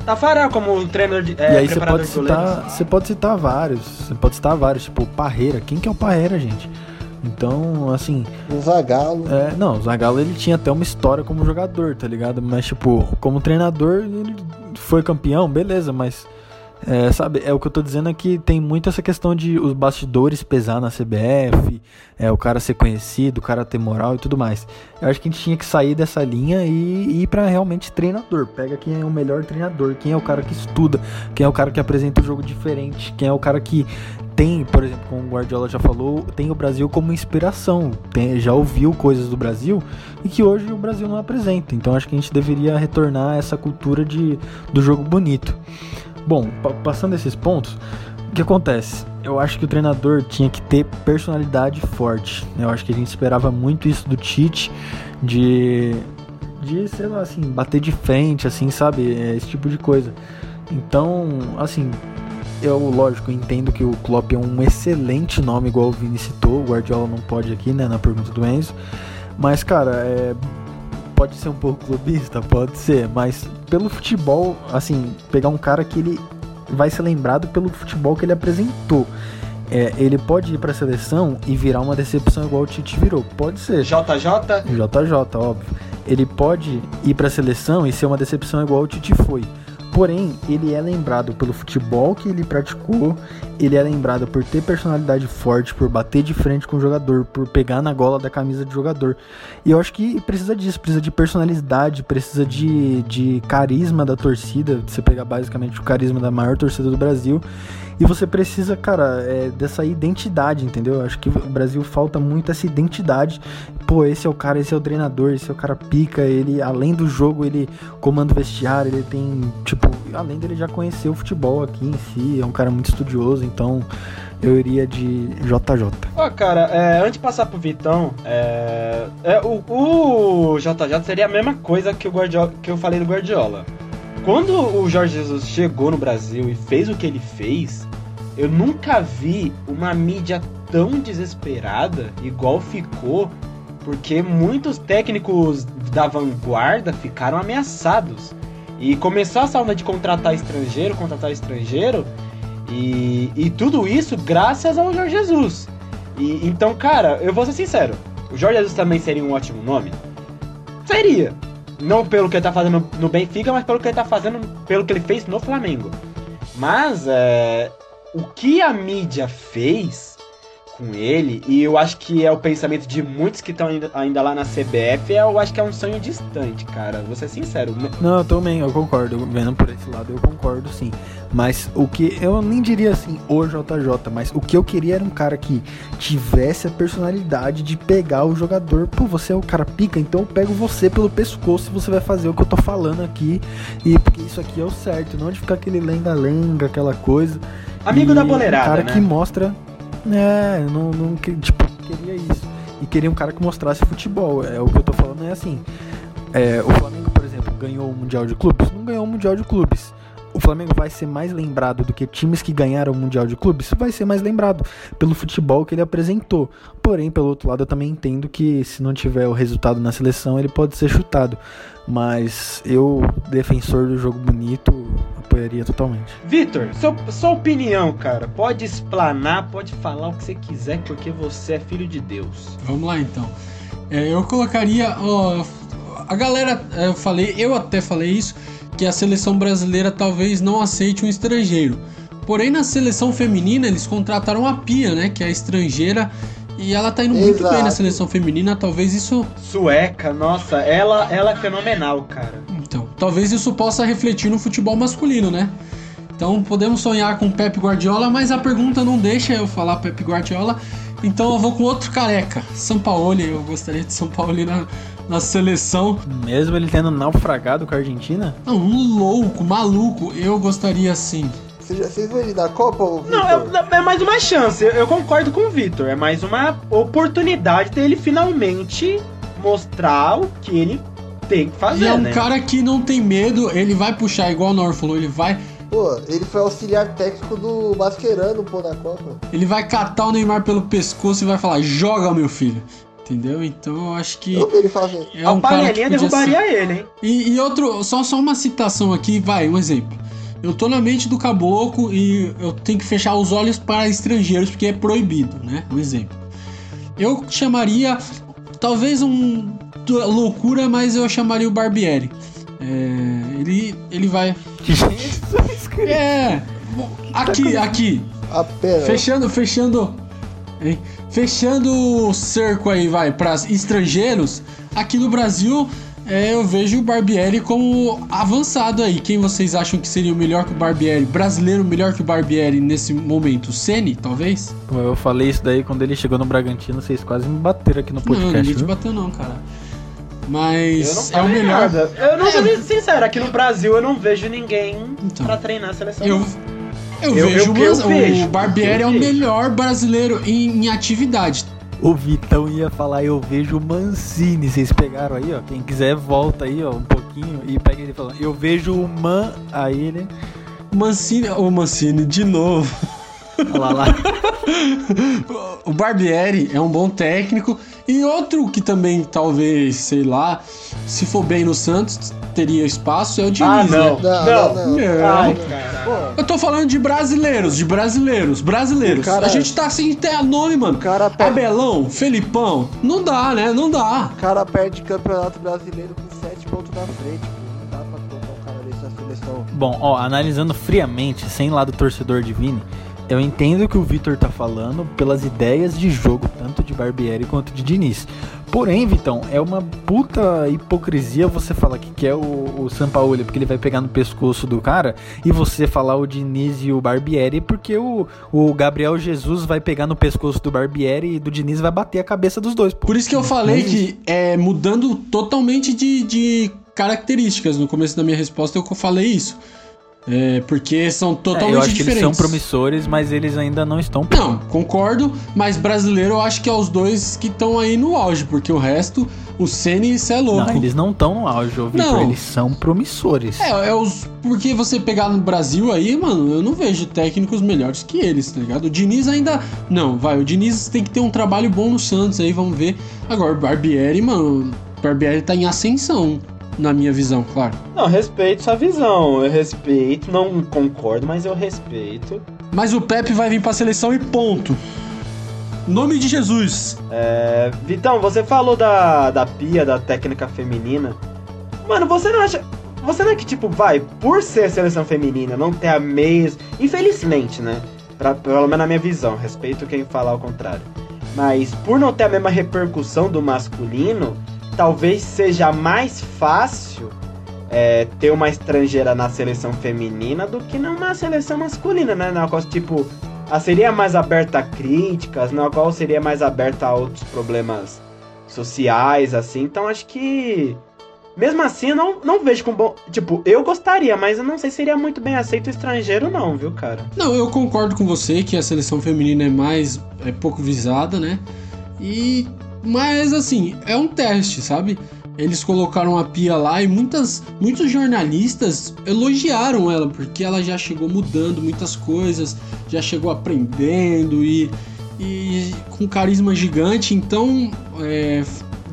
Tafarel como treinador de. É, e aí você pode citar. Você pode citar vários. Você pode citar vários, tipo, Parreira. Quem que é o Parreira, gente? Então, assim. O Zagallo. É, não, o Zagallo ele tinha até uma história como jogador, tá ligado? Mas, tipo, como treinador, ele foi campeão, beleza, mas é, sabe, é o que eu tô dizendo é que tem muito essa questão de os bastidores pesar na CBF, é, o cara ser conhecido, o cara ter moral e tudo mais. Eu acho que a gente tinha que sair dessa linha e, e ir para realmente treinador. Pega quem é o melhor treinador, quem é o cara que estuda, quem é o cara que apresenta o um jogo diferente, quem é o cara que tem, por exemplo, como o Guardiola já falou, tem o Brasil como inspiração, tem, já ouviu coisas do Brasil e que hoje o Brasil não apresenta. Então acho que a gente deveria retornar a essa cultura de, do jogo bonito. Bom, passando esses pontos, o que acontece? Eu acho que o treinador tinha que ter personalidade forte. Né? Eu acho que a gente esperava muito isso do Tite, de, de sei lá, assim, bater de frente, assim, sabe? É, esse tipo de coisa. Então, assim, eu, lógico, entendo que o Klopp é um excelente nome, igual o Vini citou. O Guardiola não pode aqui, né, na pergunta do Enzo. Mas, cara, é, pode ser um pouco clubista, pode ser, mas pelo futebol, assim, pegar um cara que ele vai ser lembrado pelo futebol que ele apresentou. É, ele pode ir para a seleção e virar uma decepção igual o Tite virou. Pode ser. JJ? JJ, óbvio. Ele pode ir para a seleção e ser uma decepção igual o Tite foi. Porém, ele é lembrado pelo futebol que ele praticou, ele é lembrado por ter personalidade forte, por bater de frente com o jogador, por pegar na gola da camisa do jogador. E eu acho que precisa disso, precisa de personalidade, precisa de, de carisma da torcida. Você pegar basicamente o carisma da maior torcida do Brasil e você precisa, cara, é, dessa identidade, entendeu? Acho que o Brasil falta muito essa identidade. Pô, esse é o cara, esse é o treinador, esse é o cara pica. Ele, além do jogo, ele comanda o vestiário, ele tem, tipo, além dele já conhecer o futebol aqui em si, é um cara muito estudioso, então eu iria de JJ. Ó, oh, cara, é, antes de passar pro Vitão, é, é, o, o JJ seria a mesma coisa que, o Guardiola, que eu falei do Guardiola. Quando o Jorge Jesus chegou no Brasil e fez o que ele fez, eu nunca vi uma mídia tão desesperada igual ficou, porque muitos técnicos da vanguarda ficaram ameaçados. E começou essa onda de contratar estrangeiro, contratar estrangeiro, e, e tudo isso graças ao Jorge Jesus. E, então, cara, eu vou ser sincero, o Jorge Jesus também seria um ótimo nome? Seria. Não pelo que ele tá fazendo no Benfica, mas pelo que ele tá fazendo, pelo que ele fez no Flamengo. Mas é, o que a mídia fez com ele, e eu acho que é o pensamento de muitos que estão ainda, ainda lá na CBF, é, eu acho que é um sonho distante, cara. Vou ser sincero. Não, eu também, eu concordo. Vendo por esse lado, eu concordo sim. Mas o que eu nem diria assim, o JJ, mas o que eu queria era um cara que tivesse a personalidade de pegar o jogador. Pô, você é o cara pica, então eu pego você pelo pescoço e você vai fazer o que eu tô falando aqui. E porque isso aqui é o certo, não de ficar aquele lenga-lenga, aquela coisa. Amigo E da boleirada, Um cara né? que mostra. É, não, não tipo, queria isso. E queria um cara que mostrasse futebol. É o que eu tô falando é assim. É, o Flamengo, por exemplo, ganhou o Mundial de Clubes? Não ganhou o Mundial de Clubes. O Flamengo vai ser mais lembrado do que times que ganharam o Mundial de Clubes? Vai ser mais lembrado pelo futebol que ele apresentou. Porém, pelo outro lado, eu também entendo que se não tiver o resultado na seleção, ele pode ser chutado. Mas eu, defensor do jogo bonito, apoiaria totalmente. Vitor, seu- sua opinião, cara. Pode explanar, pode falar o que você quiser, porque você é filho de Deus. Vamos lá então. É, eu colocaria. ó, a galera, é, eu falei, eu até falei isso, que a seleção brasileira talvez não aceite um estrangeiro. Porém, na seleção feminina, eles contrataram a Pia, né? Que é estrangeira. E ela tá indo muito Exato. bem na seleção feminina. Talvez isso. Sueca, nossa, ela, ela é fenomenal, cara. Então, talvez isso possa refletir no futebol masculino, né? Então podemos sonhar com Pep Guardiola, mas a pergunta não deixa eu falar Pep Guardiola. Então eu vou com outro careca, Sampaoli. Eu gostaria de Sampaoli na, na seleção. Mesmo ele tendo naufragado com a Argentina? Não, um louco, maluco. Eu gostaria sim. Vocês já- vão ele na Copa, ô Não, é, é mais uma chance. Eu, eu concordo com o Vitor. É mais uma oportunidade dele finalmente mostrar o que ele tem que fazer, E é um né? cara que não tem medo, ele vai puxar, igual o Nor falou, ele vai, Pô, ele foi auxiliar técnico do Mascherano, pô, na Copa. ele vai catar o Neymar pelo pescoço e vai falar: joga, meu filho. Entendeu? Então eu acho que. Eu ele fazer. É a um cara que panelinha podia ser- derrubaria ele, hein? E, e outro, só, só uma citação aqui, vai, um exemplo. Eu tô na mente do caboclo e eu tenho que fechar os olhos para estrangeiros porque é proibido, né? Um exemplo. Eu chamaria, talvez um loucura, mas eu chamaria o Barbieri. É, ele, ele vai. Jesus Cristo. É, aqui, aqui, Apenas. fechando, fechando, hein? fechando o cerco aí, vai, para estrangeiros. Aqui no Brasil, é, eu vejo o Barbieri como avançado aí. Quem vocês acham que seria o melhor que o Barbieri? Brasileiro melhor que o Barbieri nesse momento? O Ceni, talvez? Como eu falei isso daí quando ele chegou no Bragantino, vocês quase me bateram aqui no não, podcast. ninguém te bateu não, cara. Eu não Mas é o melhor. nada. Eu não É. vou ser sincero, aqui no Brasil eu não vejo ninguém Então. pra treinar a seleção. Eu, não. eu, Eu- vejo eu- o eu Mas- vejo, o Barbieri eu é o vejo. melhor brasileiro em, em atividade. O Vitão ia falar, eu vejo o Mancini. Vocês pegaram aí, ó. Quem quiser, volta aí, ó, um pouquinho e pega ele falando. Eu vejo o Man. Aí, né? Mancini, ô Mancini, de novo. Olha lá, lá. O Barbieri é um bom técnico. E outro que também, talvez, sei lá, se for bem no Santos, teria espaço, é o Diniz, Ah, não. né? Não, Não. não, não. Não. Ai. Eu tô falando de brasileiros, de brasileiros, brasileiros. Cara- A gente tá sem ter nome, mano. cara perde, Abelão, Felipão, não dá, né? Não dá. o cara perde campeonato brasileiro com 7 pontos na frente, pô. Não dá pra colocar um cara desse na seleção. Bom, ó, analisando friamente, sem lado torcedor de Vini, eu entendo o que o Vitor tá falando pelas ideias de jogo, tanto de Barbieri quanto de Diniz. Porém, Vitão, é uma puta hipocrisia você falar que quer o, o Sampaoli porque ele vai pegar no pescoço do cara e você falar o Diniz e o Barbieri porque o, o Gabriel Jesus vai pegar no pescoço do Barbieri e do Diniz vai bater a cabeça dos dois. Pô. Por isso que eu falei que é mudando totalmente de, de características. No começo da minha resposta eu falei isso. É, porque são É, totalmente eu acho que eles diferentes. são promissores, mas eles ainda não estão Não, concordo, mas brasileiro eu acho que é os dois que estão aí no auge, porque o resto, o Ceni, isso é louco. Não, eles não estão no auge, Vitor. Não. Eles são promissores. É, é os. Porque você pegar no Brasil aí, mano, eu não vejo técnicos melhores que eles, tá ligado? O Diniz ainda. Não, vai, o Diniz tem que ter um trabalho bom no Santos aí, vamos ver. Agora, o Barbieri, mano, o Barbieri tá em ascensão, na minha visão, claro. Não, respeito sua visão. Eu respeito, não concordo, mas eu respeito. Mas o Pepe vai vir pra seleção e ponto. Nome de Jesus. É, Vitão, você falou da, da pia, da técnica feminina. Mano, você não acha. Você não é que, tipo, vai, por ser seleção feminina, não ter a mesma. Infelizmente, né? Pra, pelo menos na minha visão, respeito quem falar o contrário. Mas por não ter a mesma repercussão do masculino, talvez seja mais fácil é, ter uma estrangeira na seleção feminina do que numa seleção masculina, né? Na qual, tipo, a seria mais aberta a críticas, na qual seria mais aberta a outros problemas sociais, assim. Então acho que. Mesmo assim, eu não, não vejo com bom. Tipo, eu gostaria, mas eu não sei se seria muito bem aceito o estrangeiro, não, viu, cara? Não, eu concordo com você que a seleção feminina é mais. é pouco visada, né? E. Mas assim, é um teste, sabe? Eles colocaram a Pia lá e muitas, muitos jornalistas elogiaram ela, porque ela já chegou mudando muitas coisas, já chegou aprendendo e, e com carisma gigante, então é,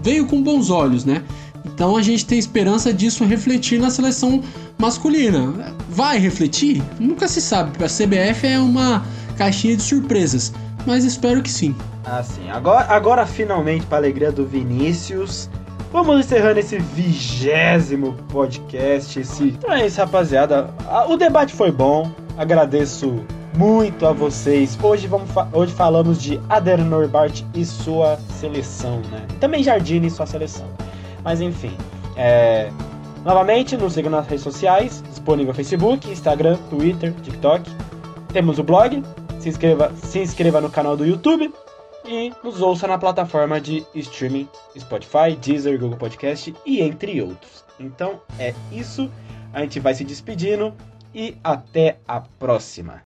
veio com bons olhos, né? Então a gente tem esperança disso refletir na seleção masculina. Vai refletir? Nunca se sabe, a CBF é uma caixinha de surpresas, mas espero que sim. Ah, sim. Agora, agora finalmente, para alegria do Vinícius, Vamos encerrando esse vigésimo podcast. Esse... Então é isso, rapaziada. O debate foi bom. Agradeço muito a vocês. Hoje, vamos fa hoje falamos de Ader Norbart e sua seleção, né? Também Jardine e sua seleção. Mas enfim. É... Novamente, nos sigam nas redes sociais, disponível no Facebook, Instagram, Twitter, TikTok. Temos o blog. Se inscreva, se inscreva no canal do YouTube e nos ouça na plataforma de streaming Spotify, Deezer, Google Podcast e entre outros. Então é isso, a gente vai se despedindo e até a próxima.